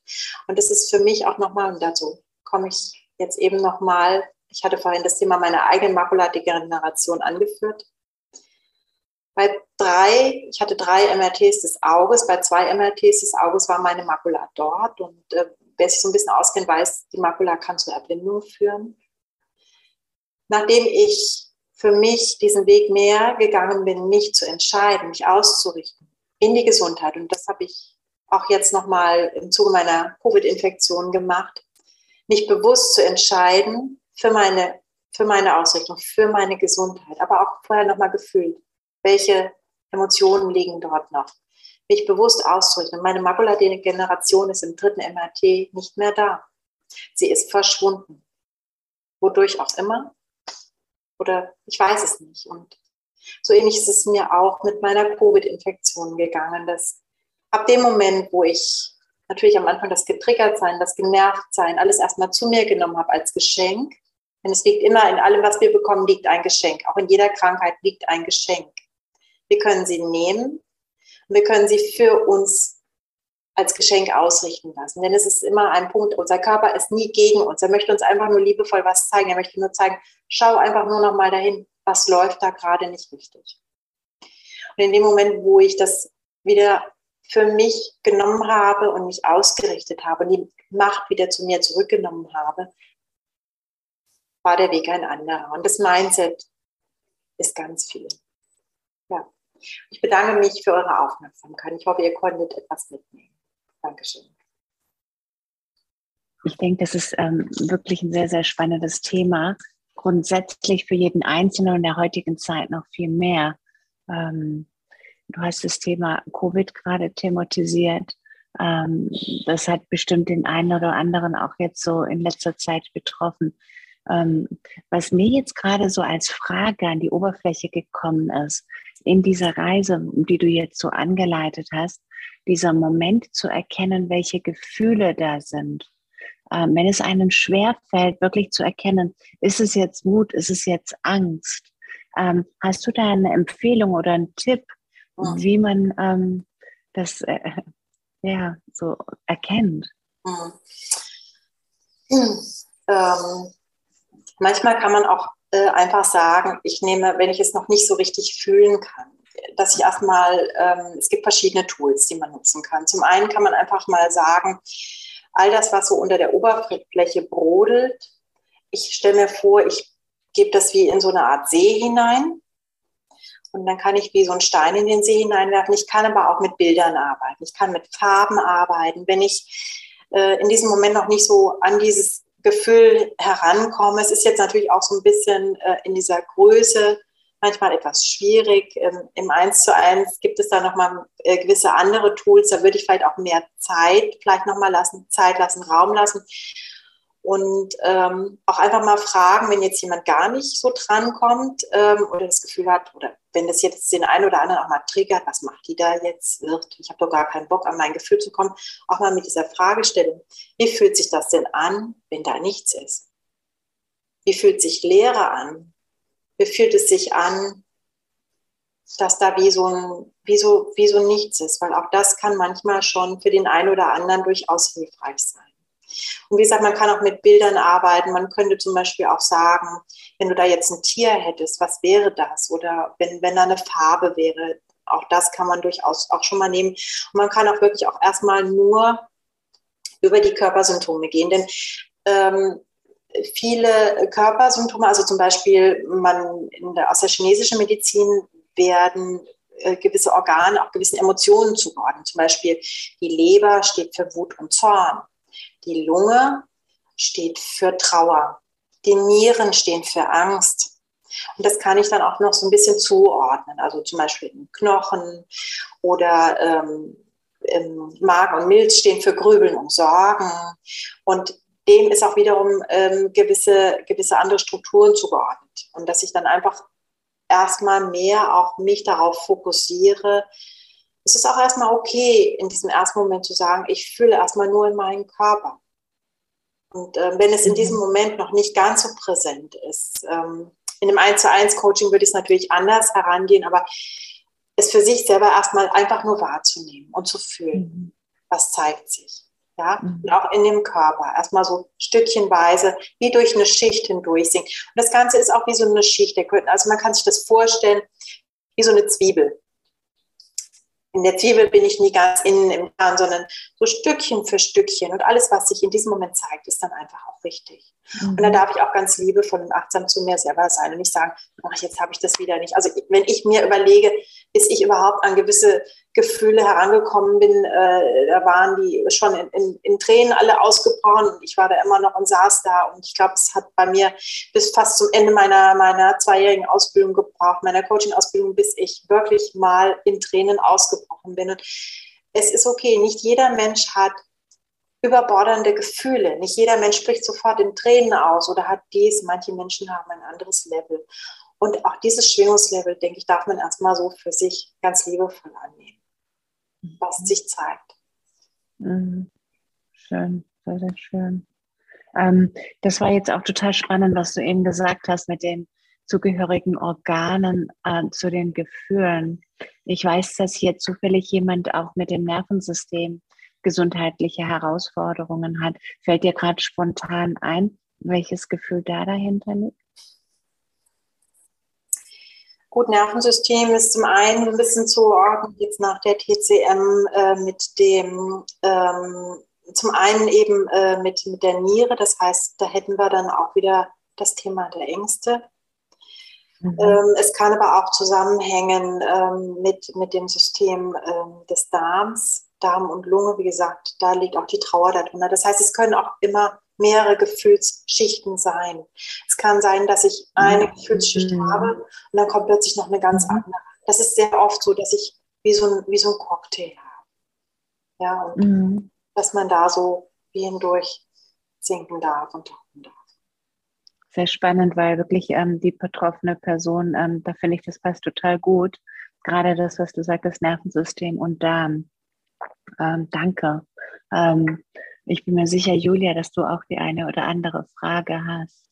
Und das ist für mich auch nochmal, und dazu komme ich jetzt eben nochmal, ich hatte vorhin das Thema meiner eigenen Makuladegeneration angeführt. Bei drei, ich hatte drei MRTs des Auges, bei zwei MRTs des Auges war meine Makula dort und äh, wer sich so ein bisschen auskennt, weiß, die Makula kann zur Erblindung führen nachdem ich für mich diesen Weg mehr gegangen bin, mich zu entscheiden, mich auszurichten in die Gesundheit. Und das habe ich auch jetzt nochmal im Zuge meiner Covid-Infektion gemacht, mich bewusst zu entscheiden für meine, für meine Ausrichtung, für meine Gesundheit, aber auch vorher nochmal gefühlt, welche Emotionen liegen dort noch. Mich bewusst auszurichten. Meine Makuladegeneration ist im dritten MRT nicht mehr da. Sie ist verschwunden. Wodurch auch immer. Oder ich weiß es nicht. Und so ähnlich ist es mir auch mit meiner Covid-Infektion gegangen, dass ab dem Moment, wo ich natürlich am Anfang das getriggert sein, das genervt sein, alles erstmal zu mir genommen habe als Geschenk, denn es liegt immer in allem, was wir bekommen, liegt ein Geschenk. Auch in jeder Krankheit liegt ein Geschenk. Wir können sie nehmen und wir können sie für uns als Geschenk ausrichten lassen. Denn es ist immer ein Punkt, unser Körper ist nie gegen uns. Er möchte uns einfach nur liebevoll was zeigen. Er möchte nur zeigen, schau einfach nur noch mal dahin, was läuft da gerade nicht richtig. Und in dem Moment, wo ich das wieder für mich genommen habe und mich ausgerichtet habe und die Macht wieder zu mir zurückgenommen habe, war der Weg ein anderer. Und das Mindset ist ganz viel. Ich bedanke mich für eure Aufmerksamkeit. Ich hoffe, ihr konntet etwas mitnehmen. Dankeschön. Ich denke, das ist ähm, wirklich ein sehr, sehr spannendes Thema. Grundsätzlich für jeden Einzelnen in der heutigen Zeit noch viel mehr. Ähm, du hast das Thema Covid gerade thematisiert. Ähm, das hat bestimmt den einen oder anderen auch jetzt so in letzter Zeit betroffen. Ähm, was mir jetzt gerade so als Frage an die Oberfläche gekommen ist, in dieser Reise, die du jetzt so angeleitet hast, dieser Moment zu erkennen, welche Gefühle da sind. Ähm, wenn es einem schwerfällt, wirklich zu erkennen, ist es jetzt Wut, ist es jetzt Angst? Ähm, hast du da eine Empfehlung oder einen Tipp, ja. wie man ähm, das äh, ja, so erkennt? Hm. Hm. manchmal kann man auch äh, einfach sagen, ich nehme, wenn ich es noch nicht so richtig fühlen kann, dass ich erstmal, ähm, es gibt verschiedene Tools, die man nutzen kann. Zum einen kann man einfach mal sagen, all das, was so unter der Oberfläche brodelt, ich stelle mir vor, ich gebe das wie in so eine Art See hinein. Und dann kann ich wie so einen Stein in den See hineinwerfen. Ich kann aber auch mit Bildern arbeiten. Ich kann mit Farben arbeiten. Wenn ich äh, in diesem Moment noch nicht so an dieses Gefühl herankomme, es ist jetzt natürlich auch so ein bisschen äh, in dieser Größe manchmal etwas schwierig. Ähm, Im Eins zu eins gibt es da nochmal äh, gewisse andere Tools. Da würde ich vielleicht auch mehr Zeit vielleicht nochmal lassen, Zeit lassen, Raum lassen. Und ähm, auch einfach mal fragen, wenn jetzt jemand gar nicht so drankommt ähm, oder das Gefühl hat, oder wenn das jetzt den einen oder anderen auch mal triggert, was macht die da jetzt? Ich habe doch gar keinen Bock, an mein Gefühl zu kommen. Auch mal mit dieser Fragestellung, wie fühlt sich das denn an, wenn da nichts ist? Wie fühlt sich Leere an, wie fühlt es sich an, dass da wie so, ein, wie, so, wie so nichts ist, weil auch das kann manchmal schon für den einen oder anderen durchaus hilfreich sein. Und wie gesagt, man kann auch mit Bildern arbeiten. Man könnte zum Beispiel auch sagen, wenn du da jetzt ein Tier hättest, was wäre das? Oder wenn, wenn da eine Farbe wäre, auch das kann man durchaus auch schon mal nehmen. Und man kann auch wirklich auch erstmal nur über die Körpersymptome gehen. Denn ähm, viele Körpersymptome, also zum Beispiel man der, aus der chinesischen Medizin werden äh, gewisse Organe auch gewissen Emotionen zugeordnet. Zum Beispiel die Leber steht für Wut und Zorn. Die Lunge steht für Trauer. Die Nieren stehen für Angst. Und das kann ich dann auch noch so ein bisschen zuordnen. Also zum Beispiel im Knochen oder ähm, im Magen und Milz stehen für Grübeln und Sorgen. Und dem ist auch wiederum ähm, gewisse, gewisse andere Strukturen zugeordnet. Und dass ich dann einfach erstmal mehr auch mich darauf fokussiere, es ist auch erstmal okay, in diesem ersten Moment zu sagen, ich fühle erstmal nur in meinen Körper. Und äh, wenn es in diesem mhm. Moment noch nicht ganz so präsent ist, ähm, in einem 1 zu 1 Coaching würde ich es natürlich anders herangehen, aber es für sich selber erstmal einfach nur wahrzunehmen und zu fühlen, mhm. was zeigt sich. Ja, mhm. und auch in dem Körper. Erstmal so stückchenweise, wie durch eine Schicht hindurch sinken. Und das Ganze ist auch wie so eine Schicht. Also man kann sich das vorstellen, wie so eine Zwiebel in der Zwiebel bin ich nie ganz innen im Kern, sondern so Stückchen für Stückchen. Und alles, was sich in diesem Moment zeigt, ist dann einfach auch richtig. Mhm. Und da darf ich auch ganz liebevoll und achtsam zu mir selber sein und nicht sagen, ach, jetzt habe ich das wieder nicht. Also wenn ich mir überlege, bis ich überhaupt an gewisse Gefühle herangekommen bin, äh, da waren die schon in, in, in, Tränen alle ausgebrochen und ich war da immer noch und saß da und ich glaube, es hat bei mir bis fast zum Ende meiner, meiner zweijährigen Ausbildung gebraucht, meiner Coaching-Ausbildung, bis ich wirklich mal in Tränen ausgebrochen bin. Und es ist okay, nicht jeder Mensch hat überbordernde Gefühle. Nicht jeder Mensch spricht sofort in Tränen aus oder hat dies. Manche Menschen haben ein anderes Level. Und auch dieses Schwingungslevel, denke ich, darf man erstmal so für sich ganz liebevoll annehmen was sich zeigt. Mhm. Schön, sehr, sehr schön. Ähm, das war jetzt auch total spannend, was du eben gesagt hast mit den zugehörigen Organen äh, zu den Gefühlen. Ich weiß, dass hier zufällig jemand auch mit dem Nervensystem gesundheitliche Herausforderungen hat. Fällt dir gerade spontan ein, welches Gefühl da dahinter liegt? Gut, Nervensystem ist zum einen ein bisschen zuordnen, jetzt nach der TCM äh, mit dem, ähm, zum einen eben äh, mit, mit der Niere, das heißt, da hätten wir dann auch wieder das Thema der Ängste. Mhm. Ähm, es kann aber auch zusammenhängen ähm, mit, mit dem System ähm, des Darms, Darm und Lunge, wie gesagt, da liegt auch die Trauer darunter. Das heißt, es können auch immer mehrere Gefühlsschichten sein. Es kann sein, dass ich eine mhm. Gefühlsschicht mhm. habe und dann kommt plötzlich noch eine ganz mhm. andere. Das ist sehr oft so, dass ich wie so ein, wie so ein Cocktail habe. Ja, und mhm. dass man da so wie hindurch sinken darf und tauchen darf. Sehr spannend, weil wirklich ähm, die betroffene Person, ähm, da finde ich, das passt total gut. Gerade das, was du sagst, das Nervensystem und Darm. Ähm, danke. Ähm, ich bin mir sicher, Julia, dass du auch die eine oder andere Frage hast.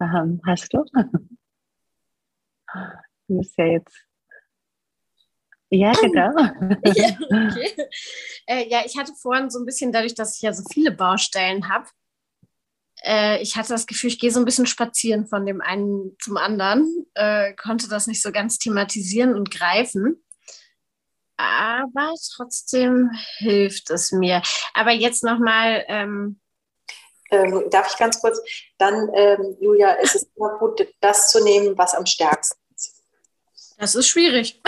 Ähm, hast du? Du bist ja jetzt. Ja, genau. ja, okay. äh, ja, ich hatte vorhin so ein bisschen dadurch, dass ich ja so viele Baustellen habe, äh, ich hatte das Gefühl, ich gehe so ein bisschen spazieren von dem einen zum anderen, äh, konnte das nicht so ganz thematisieren und greifen aber trotzdem hilft es mir. Aber jetzt nochmal. Ähm, ähm, darf ich ganz kurz? Dann, ähm, Julia, ist es immer gut, das zu nehmen, was am stärksten ist. Das ist schwierig.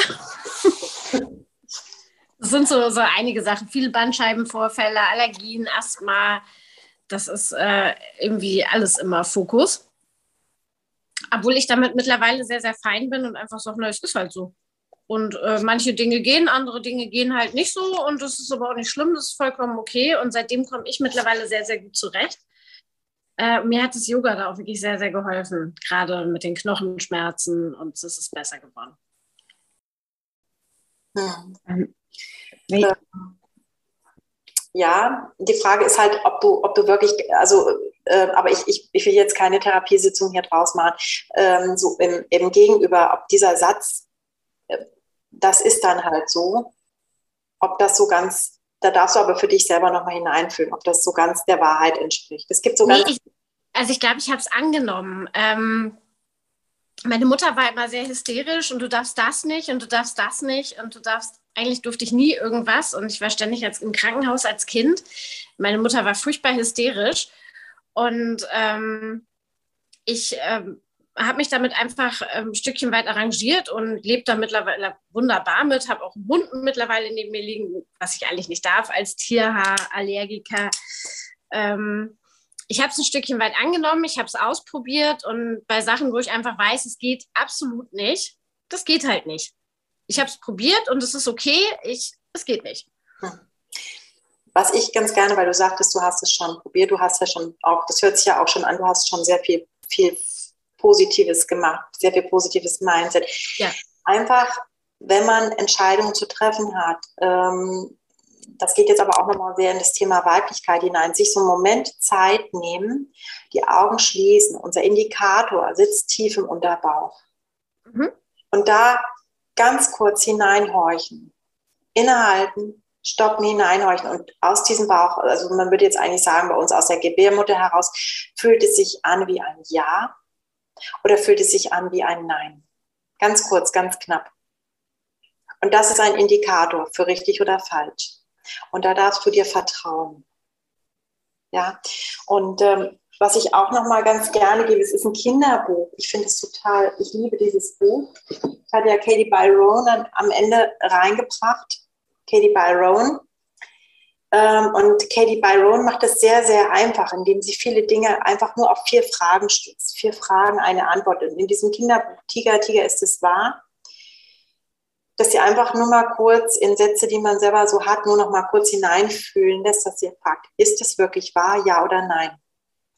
das sind so, so einige Sachen. Viele Bandscheibenvorfälle, Allergien, Asthma. Das ist äh, irgendwie alles immer Fokus. Obwohl ich damit mittlerweile sehr, sehr fein bin und einfach sage, na, es ist halt so. Und äh, manche Dinge gehen, andere Dinge gehen halt nicht so. Und das ist aber auch nicht schlimm, das ist vollkommen okay. Und seitdem komme ich mittlerweile sehr, sehr gut zurecht. Äh, mir hat das Yoga da auch wirklich sehr, sehr geholfen, gerade mit den Knochenschmerzen und es ist besser geworden. Hm. Ähm, ja, die Frage ist halt, ob du, ob du wirklich, also, äh, aber ich, ich, ich will jetzt keine Therapiesitzung hier draus machen, ähm, so im, im Gegenüber, ob dieser Satz das ist dann halt so. Ob das so ganz, da darfst du aber für dich selber nochmal hineinfühlen, ob das so ganz der Wahrheit entspricht. Es gibt so nee, ich, also ich glaube, ich habe es angenommen. Ähm, meine Mutter war immer sehr hysterisch und du darfst das nicht und du darfst das nicht und du darfst, eigentlich durfte ich nie irgendwas und ich war ständig als, im Krankenhaus als Kind. Meine Mutter war furchtbar hysterisch und ähm, ich ähm, habe mich damit einfach ähm, ein Stückchen weit arrangiert und lebe da mittlerweile wunderbar mit, habe auch einen Hund mittlerweile neben mir liegen, was ich eigentlich nicht darf als Tierhaarallergiker. Ähm, ich habe es ein Stückchen weit angenommen, ich habe es ausprobiert und bei Sachen, wo ich einfach weiß, es geht absolut nicht, das geht halt nicht. Ich habe es probiert und es ist okay, es geht nicht. Hm. Was ich ganz gerne, weil du sagtest, du hast es schon probiert, du hast ja schon auch, das hört sich ja auch schon an, du hast schon sehr viel, viel Positives gemacht, sehr viel positives Mindset. Ja. Einfach, wenn man Entscheidungen zu treffen hat, ähm, das geht jetzt aber auch nochmal sehr in das Thema Weiblichkeit hinein, sich so einen Moment Zeit nehmen, die Augen schließen. Unser Indikator sitzt tief im Unterbauch. Mhm. Und da ganz kurz hineinhorchen, innehalten, stoppen, hineinhorchen und aus diesem Bauch, also man würde jetzt eigentlich sagen, bei uns aus der Gebärmutter heraus, fühlt es sich an wie ein Ja oder fühlt es sich an wie ein Nein? Ganz kurz, ganz knapp. Und das ist ein Indikator für richtig oder falsch. Und da darfst du dir vertrauen. Ja, und ähm, was ich auch noch mal ganz gerne gebe, es ist ein Kinderbuch. Ich finde es total, ich liebe dieses Buch. Ich hatte ja Katie Byron am Ende reingebracht. Katie Byron. Ähm, und Katie Byron macht das sehr, sehr einfach, indem sie viele Dinge einfach nur auf vier Fragen stützt. Vier Fragen, eine Antwort. Und in diesem Kinderbuch Tiger, Tiger ist es wahr, dass sie einfach nur mal kurz in Sätze, die man selber so hat, nur noch mal kurz hineinfühlen lässt, dass sie fragt, ist es wirklich wahr, ja oder nein?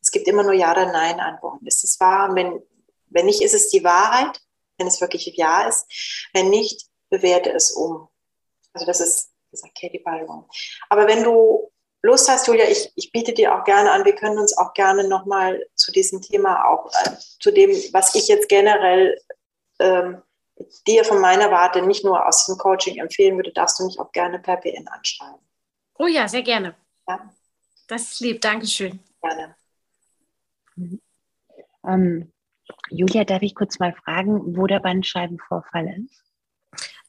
Es gibt immer nur Ja oder Nein Antworten. Ist es wahr? wenn, wenn nicht, ist es die Wahrheit, wenn es wirklich Ja ist. Wenn nicht, bewerte es um. Also das ist, gesagt, Katie Byron. Aber wenn du Lust hast, Julia, ich, ich biete dir auch gerne an, wir können uns auch gerne nochmal zu diesem Thema, auch äh, zu dem, was ich jetzt generell ähm, dir von meiner Warte nicht nur aus dem Coaching empfehlen würde, darfst du mich auch gerne per PN anschreiben. Oh ja, sehr gerne. Ja. Das ist lieb, Dankeschön. Gerne. Mhm. Ähm, Julia, darf ich kurz mal fragen, wo der Bandscheibenvorfall ist?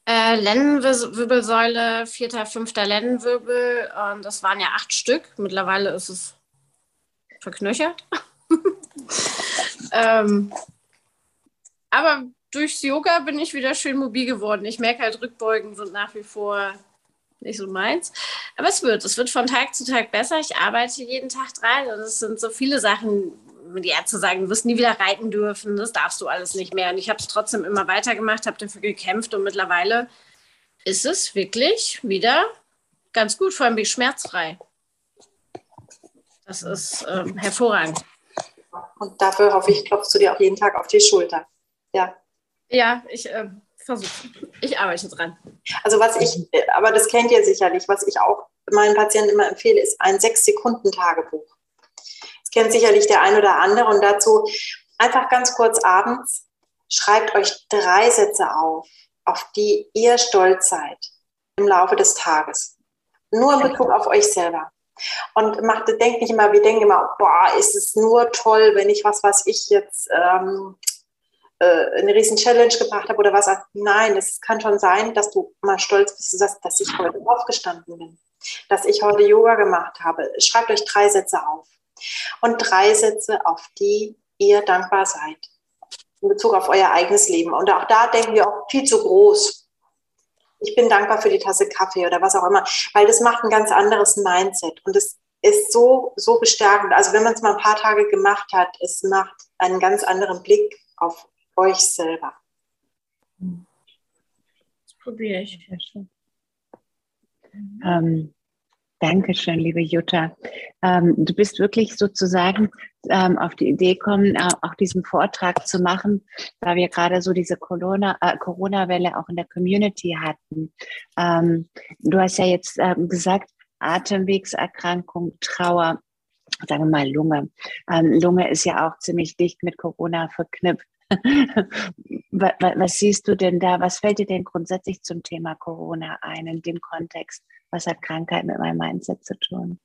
Äh, Lendenwirbelsäule, vierter, fünfter Lendenwirbel. Und das waren ja acht Stück. Mittlerweile ist es verknöchert. ähm, aber durchs Yoga bin ich wieder schön mobil geworden. Ich merke halt, Rückbeugen sind nach wie vor nicht so meins. Aber es wird, es wird von Tag zu Tag besser. Ich arbeite jeden Tag dran und es sind so viele Sachen, die Ärzte sagen, du wirst nie wieder reiten dürfen, das darfst du alles nicht mehr. Und ich habe es trotzdem immer weitergemacht, habe dafür gekämpft und mittlerweile ist es wirklich wieder ganz gut, vor allem schmerzfrei. Das ist ähm, hervorragend. Und dafür hoffe ich, klopfst du dir auch jeden Tag auf die Schulter. Ja. Ja, ich äh, versuche. Ich arbeite dran. Also was ich, aber das kennt ihr sicherlich, was ich auch meinen Patienten immer empfehle, ist ein Sechs-Sekunden-Tagebuch. Kennt sicherlich der ein oder andere. Und dazu einfach ganz kurz abends, schreibt euch drei Sätze auf, auf die ihr stolz seid im Laufe des Tages. Nur in Bezug auf euch selber. Und macht, denkt nicht immer, wir denken immer, boah, ist es nur toll, wenn ich was, was ich jetzt ähm, äh, eine riesen Challenge gebracht habe oder was. Nein, es kann schon sein, dass du mal stolz bist, du dass ich heute aufgestanden bin, dass ich heute Yoga gemacht habe. Schreibt euch drei Sätze auf und drei Sätze, auf die ihr dankbar seid in Bezug auf euer eigenes Leben. Und auch da denken wir auch viel zu groß. Ich bin dankbar für die Tasse Kaffee oder was auch immer, weil das macht ein ganz anderes Mindset und es ist so, so bestärkend. Also wenn man es mal ein paar Tage gemacht hat, es macht einen ganz anderen Blick auf euch selber. Das probiere ich. Ähm, Dankeschön, liebe Jutta. Ähm, du bist wirklich sozusagen ähm, auf die Idee gekommen, äh, auch diesen Vortrag zu machen, da wir gerade so diese Corona, äh, Corona-Welle auch in der Community hatten. Ähm, du hast ja jetzt ähm, gesagt, Atemwegserkrankung, Trauer, sagen wir mal Lunge. Ähm, Lunge ist ja auch ziemlich dicht mit Corona verknüpft. was siehst du denn da? Was fällt dir denn grundsätzlich zum Thema Corona ein in dem Kontext? Was hat Krankheit mit meinem Mindset zu tun?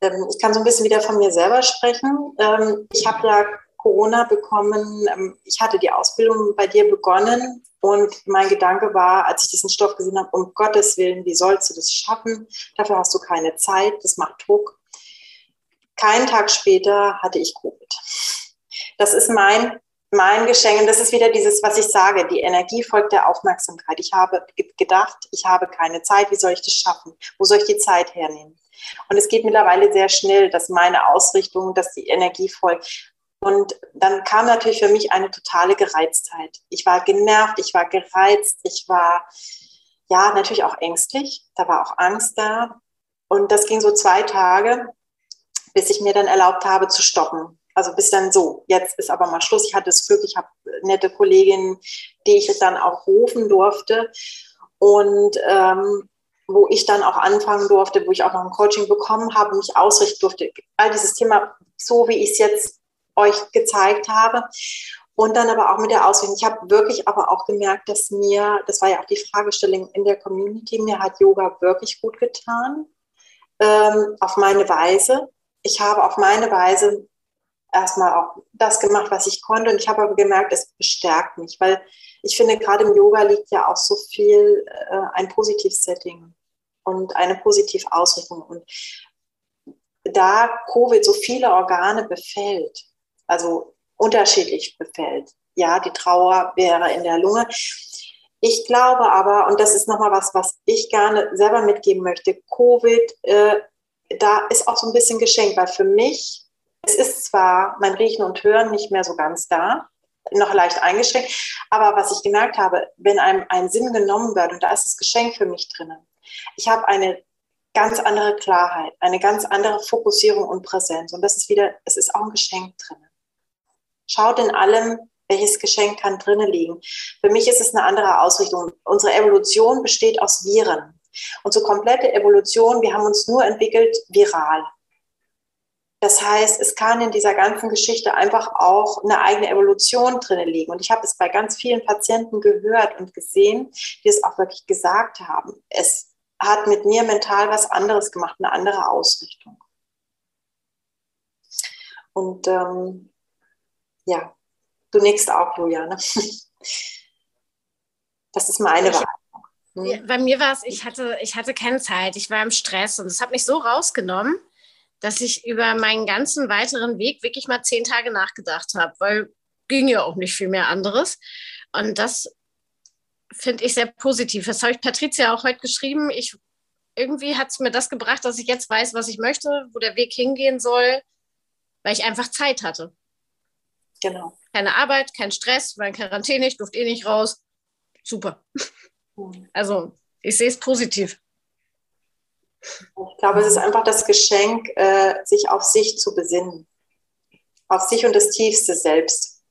Ähm, ich kann so ein bisschen wieder von mir selber sprechen. Ähm, ich habe ja Corona bekommen. Ähm, ich hatte die Ausbildung bei dir begonnen und mein Gedanke war, als ich diesen Stoff gesehen habe, um Gottes Willen, wie sollst du das schaffen? Dafür hast du keine Zeit, das macht Druck. Keinen Tag später hatte ich Covid. Das ist mein, mein Geschenk und das ist wieder dieses, was ich sage, die Energie folgt der Aufmerksamkeit. Ich habe gedacht, ich habe keine Zeit, wie soll ich das schaffen? Wo soll ich die Zeit hernehmen? Und es geht mittlerweile sehr schnell, dass meine Ausrichtung, dass die Energie folgt. Und dann kam natürlich für mich eine totale Gereiztheit. Ich war genervt, ich war gereizt, ich war ja natürlich auch ängstlich. Da war auch Angst da. Und das ging so zwei Tage, bis ich mir dann erlaubt habe zu stoppen. Also bis dann so, jetzt ist aber mal Schluss. Ich hatte das Glück, ich habe nette Kolleginnen, die ich dann auch rufen durfte. Und ähm, wo ich dann auch anfangen durfte, wo ich auch noch ein Coaching bekommen habe, mich ausrichten durfte. All dieses Thema, so wie ich es jetzt euch gezeigt habe. Und dann aber auch mit der Ausrichtung. Ich habe wirklich aber auch gemerkt, dass mir, das war ja auch die Fragestellung in der Community, mir hat Yoga wirklich gut getan, ähm, auf meine Weise. Ich habe auf meine Weise erstmal auch das gemacht, was ich konnte. Und ich habe aber gemerkt, es bestärkt mich, weil ich finde, gerade im Yoga liegt ja auch so viel äh, ein Positiv-Setting und eine positive Ausrichtung. Und da Covid so viele Organe befällt, also unterschiedlich befällt, ja, die Trauer wäre in der Lunge. Ich glaube aber, und das ist nochmal was, was ich gerne selber mitgeben möchte, Covid, äh, da ist auch so ein bisschen geschenkt, weil für mich, es ist zwar mein Riechen und Hören nicht mehr so ganz da, noch leicht eingeschränkt, aber was ich gemerkt habe, wenn einem ein Sinn genommen wird, und da ist das Geschenk für mich drinnen, ich habe eine ganz andere Klarheit, eine ganz andere Fokussierung und Präsenz. Und das ist wieder, es ist auch ein Geschenk drin. Schaut in allem, welches Geschenk kann drinnen liegen. Für mich ist es eine andere Ausrichtung. Unsere Evolution besteht aus Viren. Unsere komplette Evolution, wir haben uns nur entwickelt viral. Das heißt, es kann in dieser ganzen Geschichte einfach auch eine eigene Evolution drinnen liegen. Und ich habe es bei ganz vielen Patienten gehört und gesehen, die es auch wirklich gesagt haben. Es hat mit mir mental was anderes gemacht, eine andere Ausrichtung. Und ähm, ja, du nickst auch, Juliane. Das ist meine Wahl. Hm? Bei mir war es, ich hatte, ich hatte keine Zeit, ich war im Stress und es hat mich so rausgenommen, dass ich über meinen ganzen weiteren Weg wirklich mal zehn Tage nachgedacht habe, weil ging ja auch nicht viel mehr anderes. Und das finde ich sehr positiv. Das habe ich Patricia auch heute geschrieben. Ich, irgendwie hat es mir das gebracht, dass ich jetzt weiß, was ich möchte, wo der Weg hingehen soll, weil ich einfach Zeit hatte. Genau. Keine Arbeit, kein Stress, war in Quarantäne, ich durfte eh nicht raus. Super. Also, ich sehe es positiv. Ich glaube, es ist einfach das Geschenk, äh, sich auf sich zu besinnen. Auf sich und das tiefste Selbst.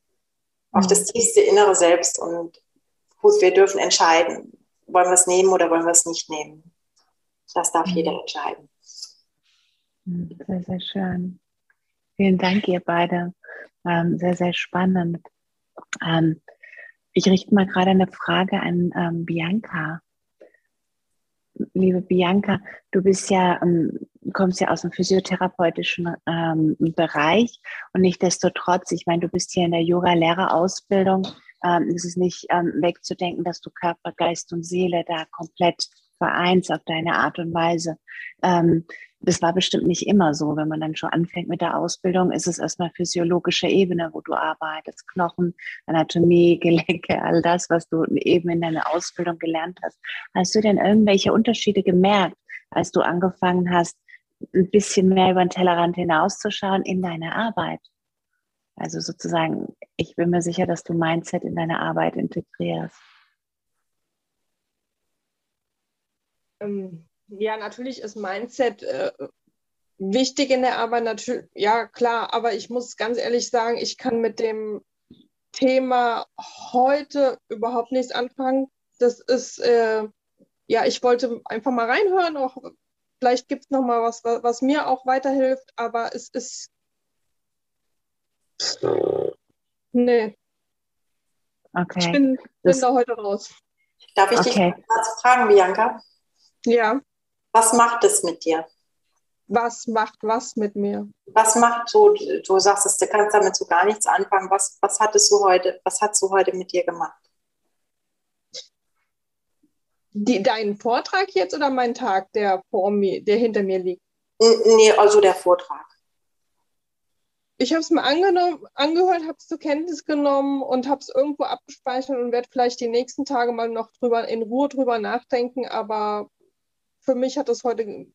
Auf mhm. das tiefste innere Selbst. Und gut, wir dürfen entscheiden, wollen wir es nehmen oder wollen wir es nicht nehmen. Das darf jeder mhm. entscheiden. Sehr, sehr schön. Vielen Dank, ihr beide. Ähm, sehr, sehr spannend. Ähm, ich richte mal gerade eine Frage an ähm, Bianca. Liebe Bianca, du bist ja, ähm, kommst ja aus dem physiotherapeutischen ähm, Bereich und nichtdestotrotz, ich meine, du bist hier in der Yoga-Lehrerausbildung. Ähm, es ist nicht wegzudenken, dass du Körper, Geist und Seele da komplett vereinst auf deine Art und Weise. Ähm, das war bestimmt nicht immer so. Wenn man dann schon anfängt mit der Ausbildung, ist es erstmal physiologische Ebene, wo du arbeitest. Knochen, Anatomie, Gelenke, all das, was du eben in deiner Ausbildung gelernt hast. Hast du denn irgendwelche Unterschiede gemerkt, als du angefangen hast, ein bisschen mehr über den Tellerrand hinauszuschauen in deiner Arbeit? Also sozusagen, ich bin mir sicher, dass du Mindset in deine Arbeit integrierst. Ähm, ja, natürlich ist Mindset äh, wichtig in der Arbeit, natürlich, ja klar, aber ich muss ganz ehrlich sagen, ich kann mit dem Thema heute überhaupt nichts anfangen. Das ist, äh, ja, ich wollte einfach mal reinhören, auch vielleicht gibt es noch mal was, was, was mir auch weiterhilft, aber es ist Nee. Okay. Ich bin, bin da heute raus. Darf ich okay. dich was fragen, Bianca? Ja. Was macht es mit dir? Was macht was mit mir? Was macht so, du sagst, du kannst damit so gar nichts anfangen. Was, was hattest du heute, was hat du heute mit dir gemacht? Die, deinen Vortrag jetzt oder mein Tag, der vor mir, der hinter mir liegt? Nee, also der Vortrag. Ich habe es mir angehört, habe es zur Kenntnis genommen und habe es irgendwo abgespeichert und werde vielleicht die nächsten Tage mal noch drüber in Ruhe drüber nachdenken. Aber für mich hat das heute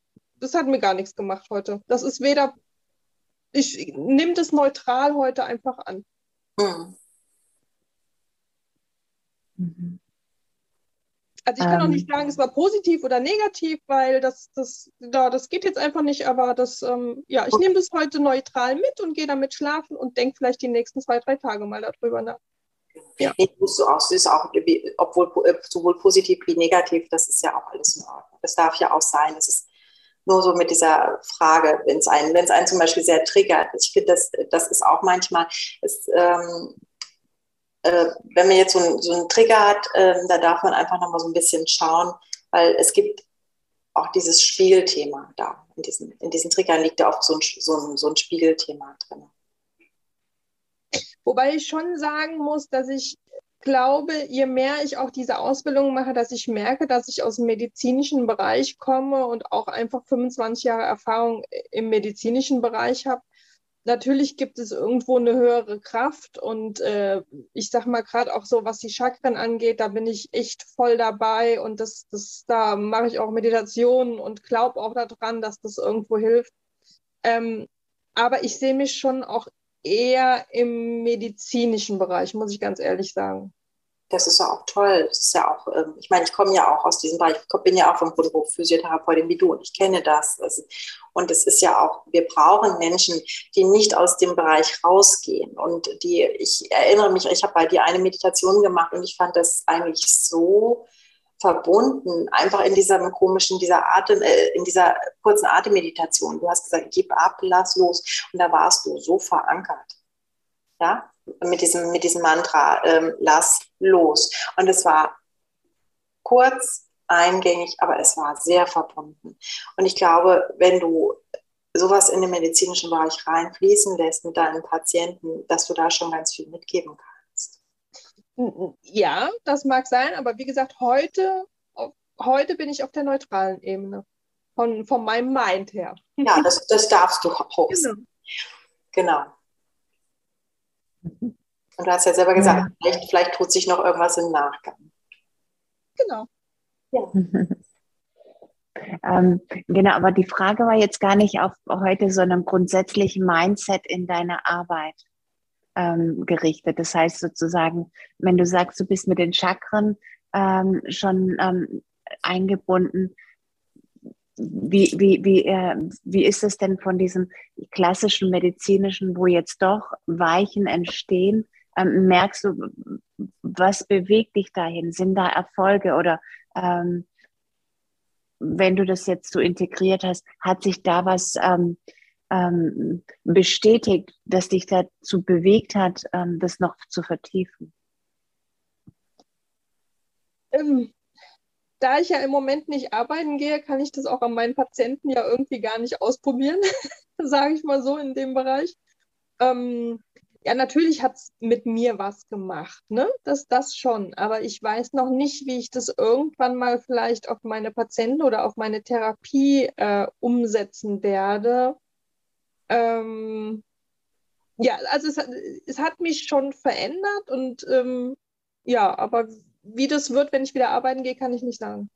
das hat mir gar nichts gemacht heute. Das ist weder, ich nehme das neutral heute einfach an. Mhm. Also ich kann ähm, auch nicht sagen, es war positiv oder negativ, weil das, das, ja, das geht jetzt einfach nicht, aber das, ähm, ja, ich nehme das heute neutral mit und gehe damit schlafen und denke vielleicht die nächsten zwei, drei Tage mal darüber nach. Ja. Musst du auch, ist auch, obwohl äh, sowohl positiv wie negativ, das ist ja auch alles in Ordnung. Das darf ja auch sein. Es ist nur so mit dieser Frage, wenn es einen, wenn es einen zum Beispiel sehr triggert. Ich finde, das, das ist auch manchmal, es, ähm, äh, wenn man jetzt so, so einen Trigger hat, äh, da darf man einfach nochmal so ein bisschen schauen, weil es gibt auch dieses Spiegelthema da. In diesen, in diesen Triggern liegt ja oft so ein, so ein, so ein Spiegelthema drin. Wobei ich schon sagen muss, dass ich glaube, je mehr ich auch diese Ausbildung mache, dass ich merke, dass ich aus dem medizinischen Bereich komme und auch einfach 25 Jahre Erfahrung im medizinischen Bereich habe. Natürlich gibt es irgendwo eine höhere Kraft und äh, ich sag mal gerade auch so, was die Chakren angeht, da bin ich echt voll dabei und das, das da mache ich auch Meditationen und glaube auch daran, dass das irgendwo hilft. Ähm, aber ich sehe mich schon auch eher im medizinischen Bereich, muss ich ganz ehrlich sagen. Das ist ja auch toll. Das ist ja auch, ähm, ich meine, ich komme ja auch aus diesem Bereich, ich bin ja auch vom Beruf Physiotherapeutin wie du und ich kenne das. Und es ist ja auch, wir brauchen Menschen, die nicht aus dem Bereich rausgehen. Und die, ich erinnere mich, ich habe bei dir eine Meditation gemacht und ich fand das eigentlich so verbunden, einfach in dieser komischen, dieser Atem, äh, in dieser kurzen Atemmeditation. Du hast gesagt, gib ab, lass los. Und da warst du so verankert. Ja, mit diesem, mit diesem Mantra, ähm, lass los. Und es war kurz, eingängig, aber es war sehr verbunden. Und ich glaube, wenn du sowas in den medizinischen Bereich reinfließen lässt mit deinen Patienten, dass du da schon ganz viel mitgeben kannst. Ja, das mag sein, aber wie gesagt, heute, heute bin ich auf der neutralen Ebene. Von, von meinem Mind her. Ja, das, das darfst du posten. Genau. genau. Und du hast ja selber gesagt, ja. vielleicht, vielleicht tut sich noch irgendwas im Nachgang. Genau. Ja. ähm, genau, aber die Frage war jetzt gar nicht auf heute, sondern grundsätzlich Mindset in deiner Arbeit ähm, gerichtet. Das heißt sozusagen, wenn du sagst, du bist mit den Chakren ähm, schon ähm, eingebunden, wie, wie, wie, äh, wie ist es denn von diesem klassischen medizinischen, wo jetzt doch Weichen entstehen? Ähm, merkst du, was bewegt dich dahin? Sind da Erfolge oder ähm, wenn du das jetzt so integriert hast, hat sich da was ähm, ähm, bestätigt, das dich dazu bewegt hat, ähm, das noch zu vertiefen? Ähm, da ich ja im Moment nicht arbeiten gehe, kann ich das auch an meinen Patienten ja irgendwie gar nicht ausprobieren, sage ich mal so in dem Bereich. Ähm, ja, natürlich hat es mit mir was gemacht, ne? Das, das schon. Aber ich weiß noch nicht, wie ich das irgendwann mal vielleicht auf meine Patienten oder auf meine Therapie äh, umsetzen werde. Ähm, ja, also es, es, hat mich schon verändert und ähm, ja, aber wie das wird, wenn ich wieder arbeiten gehe, kann ich nicht sagen.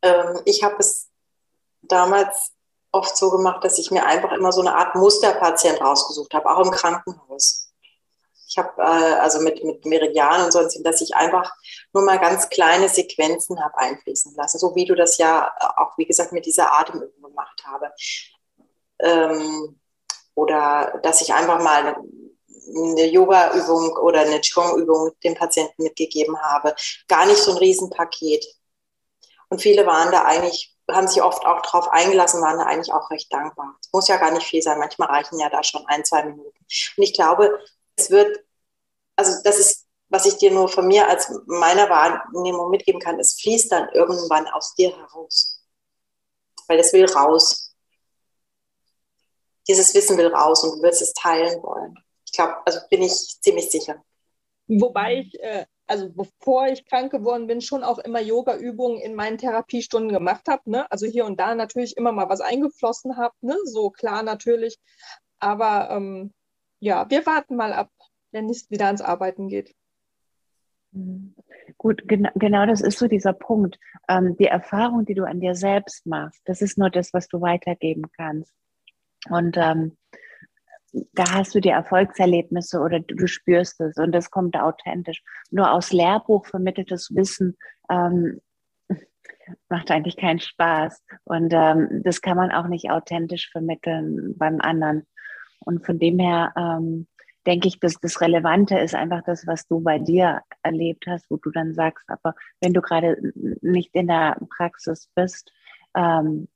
Ähm, ich habe es damals oft so gemacht, dass ich mir einfach immer so eine Art Musterpatient rausgesucht habe, auch im Krankenhaus. Habe äh, also mit, mit Meridian und sonst, dass ich einfach nur mal ganz kleine Sequenzen habe einfließen lassen, so wie du das ja auch, wie gesagt, mit dieser Atemübung gemacht habe. Ähm, oder dass ich einfach mal eine, eine Yoga-Übung oder eine Qigong-Übung dem Patienten mitgegeben habe. Gar nicht so ein Riesenpaket. Und viele waren da eigentlich haben sich oft auch darauf eingelassen, waren da eigentlich auch recht dankbar. Es muss ja gar nicht viel sein, manchmal reichen ja da schon ein, zwei Minuten. Und ich glaube, es wird, also das ist, was ich dir nur von mir als meiner Wahrnehmung mitgeben kann, es fließt dann irgendwann aus dir heraus. Weil es will raus. Dieses Wissen will raus und du wirst es teilen wollen. Ich glaube, also bin ich ziemlich sicher. Wobei ich äh, also bevor ich krank geworden bin, schon auch immer Yoga-Übungen in meinen Therapiestunden gemacht habe. Ne? Also hier und da natürlich immer mal was eingeflossen habe, ne? so klar natürlich. Aber ähm, ja, wir warten mal ab, wenn es wieder ans Arbeiten geht. Mhm. Gut, gen genau das ist so dieser Punkt. Ähm, die Erfahrung, die du an dir selbst machst, das ist nur das, was du weitergeben kannst. Und ähm, da hast du die Erfolgserlebnisse oder du, du, spürst es und das kommt authentisch. Nur aus Lehrbuch vermitteltes Wissen ähm, macht eigentlich keinen Spaß und ähm, das kann man auch nicht authentisch vermitteln beim anderen. Und von dem her ähm, denke ich, dass das Relevante ist einfach das, was du bei dir erlebt hast, wo du dann sagst, aber wenn du gerade nicht in der Praxis bist, ähm,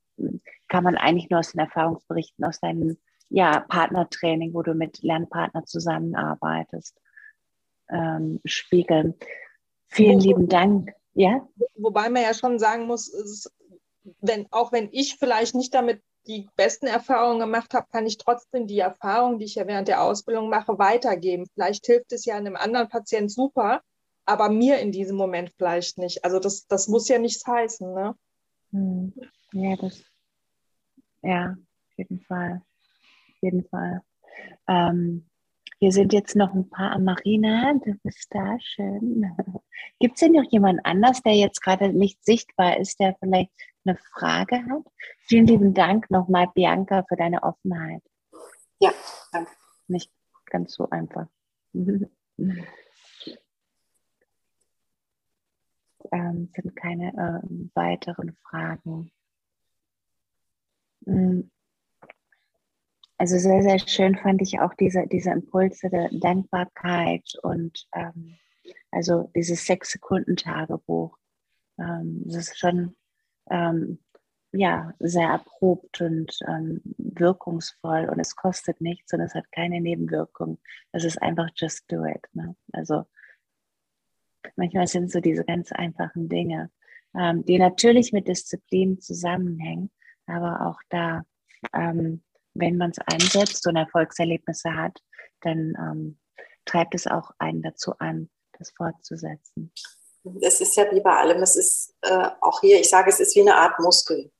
kann man eigentlich nur aus den Erfahrungsberichten, aus deinen ja, Partnertraining, wo du mit Lernpartnern zusammenarbeitest, ähm, spiegeln. Vielen Wo, lieben Dank. Ja? Wobei man ja schon sagen muss, ist, wenn, auch wenn ich vielleicht nicht damit die besten Erfahrungen gemacht habe, kann ich trotzdem die Erfahrungen, die ich ja während der Ausbildung mache, weitergeben. Vielleicht hilft es ja einem anderen Patienten super, aber mir in diesem Moment vielleicht nicht. Also das, das muss ja nichts heißen. Ne? Hm. Ja, das, ja, auf jeden Fall jeden Fall. Ähm, hier sind jetzt noch ein paar. Marina, du bist da, schön. Gibt es denn noch jemand anders, der jetzt gerade nicht sichtbar ist, der vielleicht eine Frage hat? Vielen lieben Dank nochmal, Bianca, für deine Offenheit. Ja, danke. Nicht ganz so einfach. ähm, sind keine äh, weiteren Fragen. Hm. Also sehr, sehr schön fand ich auch diese, diese Impulse der Dankbarkeit und ähm, also dieses Sechs-Sekunden-Tagebuch. Ähm, das ist schon ähm, ja, sehr erprobt und ähm, wirkungsvoll und es kostet nichts und es hat keine Nebenwirkung. Es ist einfach just do it. Ne? Also manchmal sind so diese ganz einfachen Dinge, ähm, die natürlich mit Disziplin zusammenhängen, aber auch da ähm, wenn man es einsetzt und Erfolgserlebnisse hat, dann ähm, treibt es auch einen dazu an, das fortzusetzen. Es ist ja wie bei allem, es ist äh, auch hier, ich sage, es ist wie eine Art Muskel.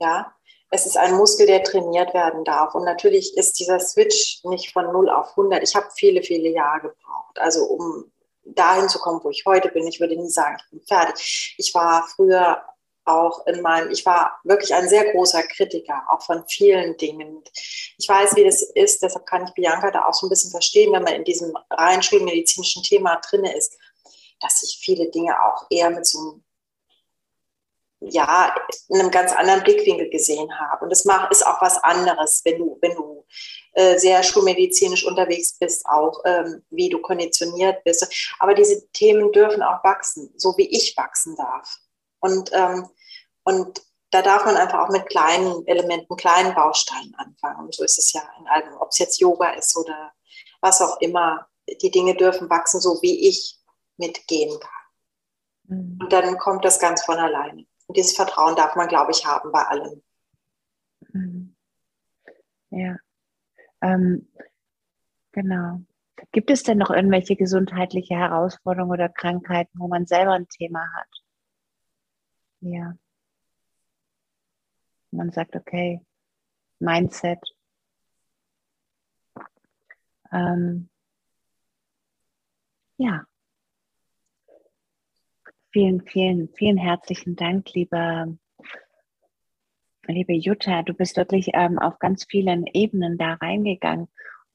Ja, es ist ein Muskel, der trainiert werden darf. Und natürlich ist dieser Switch nicht von 0 auf 100. Ich habe viele, viele Jahre gebraucht. Also um dahin zu kommen, wo ich heute bin. Ich würde nie sagen, ich bin fertig. Ich war früher auch in meinem, ich war wirklich ein sehr großer Kritiker, auch von vielen Dingen. Ich weiß, wie das ist, deshalb kann ich Bianca da auch so ein bisschen verstehen, wenn man in diesem rein schulmedizinischen Thema drin ist, dass ich viele Dinge auch eher mit so einem, ja, in einem ganz anderen Blickwinkel gesehen habe. Und das ist auch was anderes, wenn du, wenn du äh, sehr schulmedizinisch unterwegs bist, auch ähm, wie du konditioniert bist. Aber diese Themen dürfen auch wachsen, so wie ich wachsen darf. Und, ähm, und da darf man einfach auch mit kleinen Elementen, kleinen Bausteinen anfangen. Und so ist es ja in allem, ob es jetzt Yoga ist oder was auch immer. Die Dinge dürfen wachsen, so wie ich mitgehen kann. Mhm. Und dann kommt das ganz von alleine. Und dieses Vertrauen darf man, glaube ich, haben bei allen. Mhm. Ja, ähm, genau. Gibt es denn noch irgendwelche gesundheitliche Herausforderungen oder Krankheiten, wo man selber ein Thema hat? Ja. Man sagt, okay, Mindset. Ähm, ja. Vielen, vielen, vielen herzlichen Dank, liebe, liebe Jutta. Du bist wirklich ähm, auf ganz vielen Ebenen da reingegangen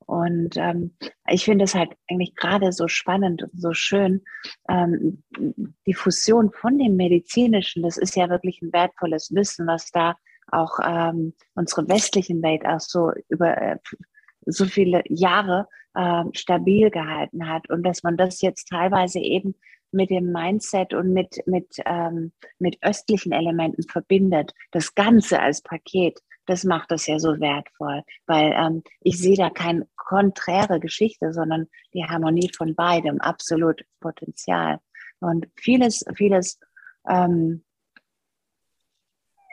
und ähm, ich finde es halt eigentlich gerade so spannend und so schön. Ähm, die Fusion von dem Medizinischen, das ist ja wirklich ein wertvolles Wissen, was da auch ähm, unsere westlichen Welt auch so über äh, so viele Jahre äh, stabil gehalten hat und dass man das jetzt teilweise eben mit dem Mindset und mit, mit, ähm, mit östlichen Elementen verbindet, das Ganze als Paket, das macht das ja so wertvoll, weil ähm, ich sehe da keine konträre Geschichte, sondern die Harmonie von beidem, absolut Potenzial. Und vieles, vieles ähm,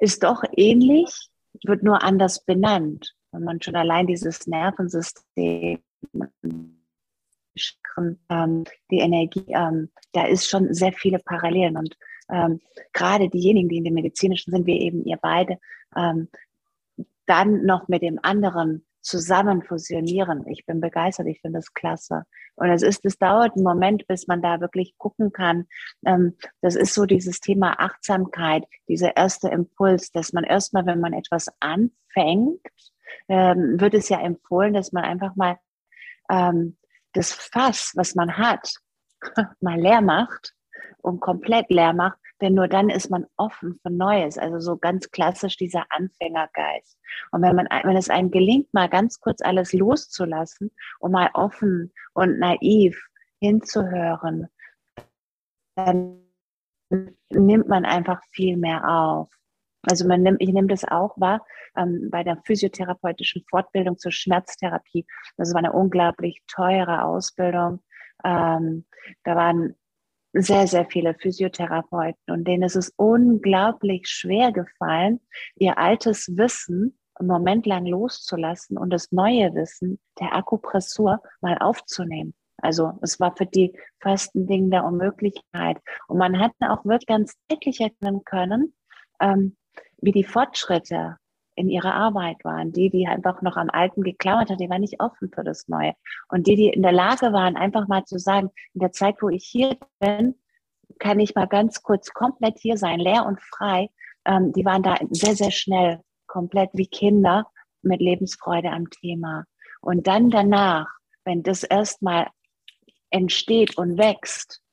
ist doch ähnlich, wird nur anders benannt. Wenn man schon allein dieses Nervensystem ähm, die Energie, ähm, da ist schon sehr viele Parallelen. Und ähm, gerade diejenigen, die in dem medizinischen sind, wie eben ihr beide, ähm, dann noch mit dem anderen zusammen fusionieren. Ich bin begeistert, ich finde das klasse. Und es ist, es dauert einen Moment, bis man da wirklich gucken kann. Ähm, das ist so dieses Thema Achtsamkeit, dieser erste Impuls, dass man erstmal, wenn man etwas anfängt, ähm, wird es ja empfohlen, dass man einfach mal ähm, das Fass, was man hat, mal leer macht und komplett leer macht, denn nur dann ist man offen für Neues. Also so ganz klassisch dieser Anfängergeist. Und wenn man, wenn es einem gelingt, mal ganz kurz alles loszulassen und mal offen und naiv hinzuhören, dann nimmt man einfach viel mehr auf. Also man nimmt, ich nehme das auch wahr ähm, bei der physiotherapeutischen Fortbildung zur Schmerztherapie. Das war eine unglaublich teure Ausbildung. Ähm, da waren sehr, sehr viele Physiotherapeuten und denen ist es unglaublich schwer gefallen, ihr altes Wissen einen Moment lang loszulassen und das neue Wissen der Akupressur mal aufzunehmen. Also es war für die fast ein Ding der Unmöglichkeit. Und man hat auch wirklich ganz deutlich erkennen können, ähm, wie die Fortschritte in ihrer Arbeit waren. Die, die einfach noch am Alten geklammert haben, die waren nicht offen für das Neue. Und die, die in der Lage waren, einfach mal zu sagen, in der Zeit, wo ich hier bin, kann ich mal ganz kurz komplett hier sein, leer und frei. Ähm, die waren da sehr, sehr schnell, komplett wie Kinder mit Lebensfreude am Thema. Und dann danach, wenn das erstmal entsteht und wächst,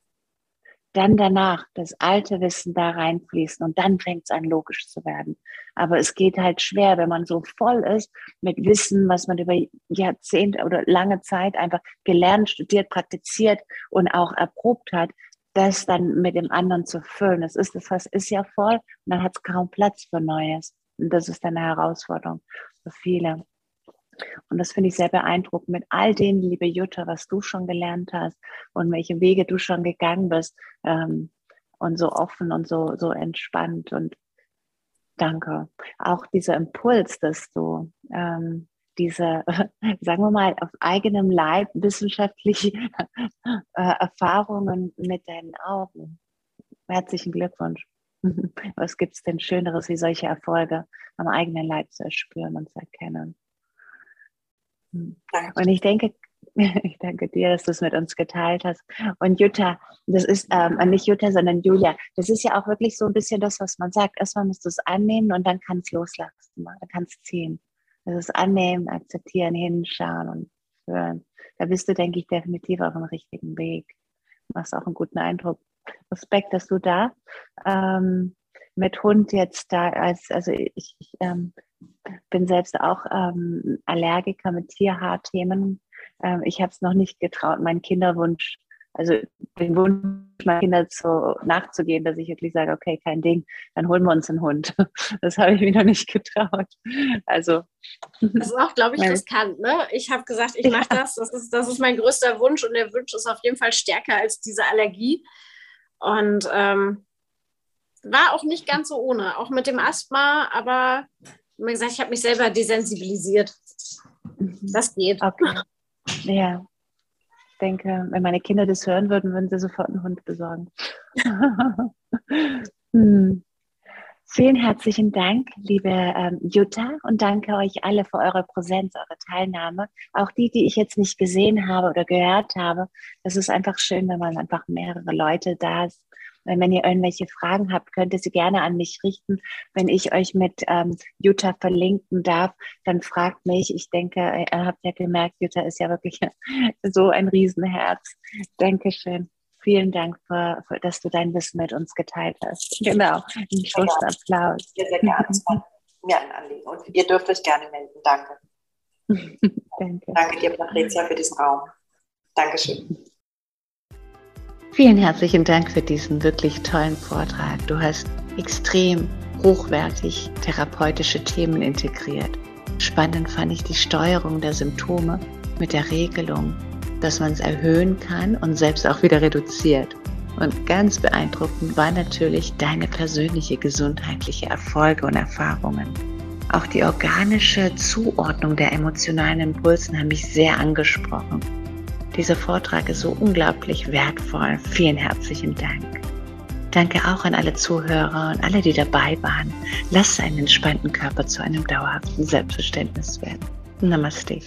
dann danach das alte Wissen da reinfließen und dann fängt es an logisch zu werden. Aber es geht halt schwer, wenn man so voll ist mit Wissen, was man über Jahrzehnte oder lange Zeit einfach gelernt, studiert, praktiziert und auch erprobt hat, das dann mit dem anderen zu füllen. Das ist das was ist ja voll und dann hat es kaum Platz für Neues. Und das ist dann eine Herausforderung für viele. Und das finde ich sehr beeindruckend mit all dem, liebe Jutta, was du schon gelernt hast und welche Wege du schon gegangen bist ähm, und so offen und so, so entspannt. Und danke. Auch dieser Impuls, dass du ähm, diese, sagen wir mal, auf eigenem Leib wissenschaftliche äh, Erfahrungen mit deinen Augen. Herzlichen Glückwunsch. Was gibt es denn Schöneres, wie solche Erfolge am eigenen Leib zu erspüren und zu erkennen? Und ich denke, ich danke dir, dass du es mit uns geteilt hast. Und Jutta, das ist ähm, nicht Jutta, sondern Julia. Das ist ja auch wirklich so ein bisschen das, was man sagt. Erstmal musst du es annehmen und dann kann es loslassen. Dann kann es ziehen. Das ist annehmen, akzeptieren, hinschauen und hören. Da bist du, denke ich, definitiv auf dem richtigen Weg. Du machst auch einen guten Eindruck. Respekt, dass du da ähm, mit Hund jetzt da als, also ich, ich ähm, bin selbst auch ähm, Allergiker mit Tierhaarthemen. Ähm, ich habe es noch nicht getraut, meinen Kinderwunsch, also den Wunsch meiner Kinder zu, nachzugehen, dass ich wirklich sage, okay, kein Ding, dann holen wir uns einen Hund. Das habe ich mir noch nicht getraut. Also das ist auch, glaube ich, riskant. Ne? Ich habe gesagt, ich mache das. Das ist, das ist mein größter Wunsch und der Wunsch ist auf jeden Fall stärker als diese Allergie. Und ähm, war auch nicht ganz so ohne, auch mit dem Asthma, aber wie gesagt, ich habe mich selber desensibilisiert. Das geht. Okay. Ja. Ich denke, wenn meine Kinder das hören würden, würden sie sofort einen Hund besorgen. hm. Vielen herzlichen Dank, liebe ähm, Jutta, und danke euch alle für eure Präsenz, eure Teilnahme. Auch die, die ich jetzt nicht gesehen habe oder gehört habe. Es ist einfach schön, wenn man einfach mehrere Leute da ist wenn ihr irgendwelche Fragen habt, könnt ihr sie gerne an mich richten. Wenn ich euch mit ähm, Jutta verlinken darf, dann fragt mich. Ich denke, ihr habt ja gemerkt, Jutta ist ja wirklich so ein Riesenherz. Dankeschön. Vielen Dank, für, für, dass du dein Wissen mit uns geteilt hast. Genau, ein Schlussapplaus. Sehr, sehr gerne. Es war mir ein Anliegen. Und ihr dürft euch gerne melden. Danke. Danke. Danke dir, Patricia, für diesen Raum. Dankeschön. Vielen herzlichen Dank für diesen wirklich tollen Vortrag. Du hast extrem hochwertig therapeutische Themen integriert. Spannend fand ich die Steuerung der Symptome mit der Regelung, dass man es erhöhen kann und selbst auch wieder reduziert. Und ganz beeindruckend war natürlich deine persönliche gesundheitliche Erfolge und Erfahrungen. Auch die organische Zuordnung der emotionalen Impulsen haben mich sehr angesprochen. Dieser Vortrag ist so unglaublich wertvoll. Vielen herzlichen Dank. Danke auch an alle Zuhörer und alle, die dabei waren. Lass einen entspannten Körper zu einem dauerhaften Selbstverständnis werden. Namaste.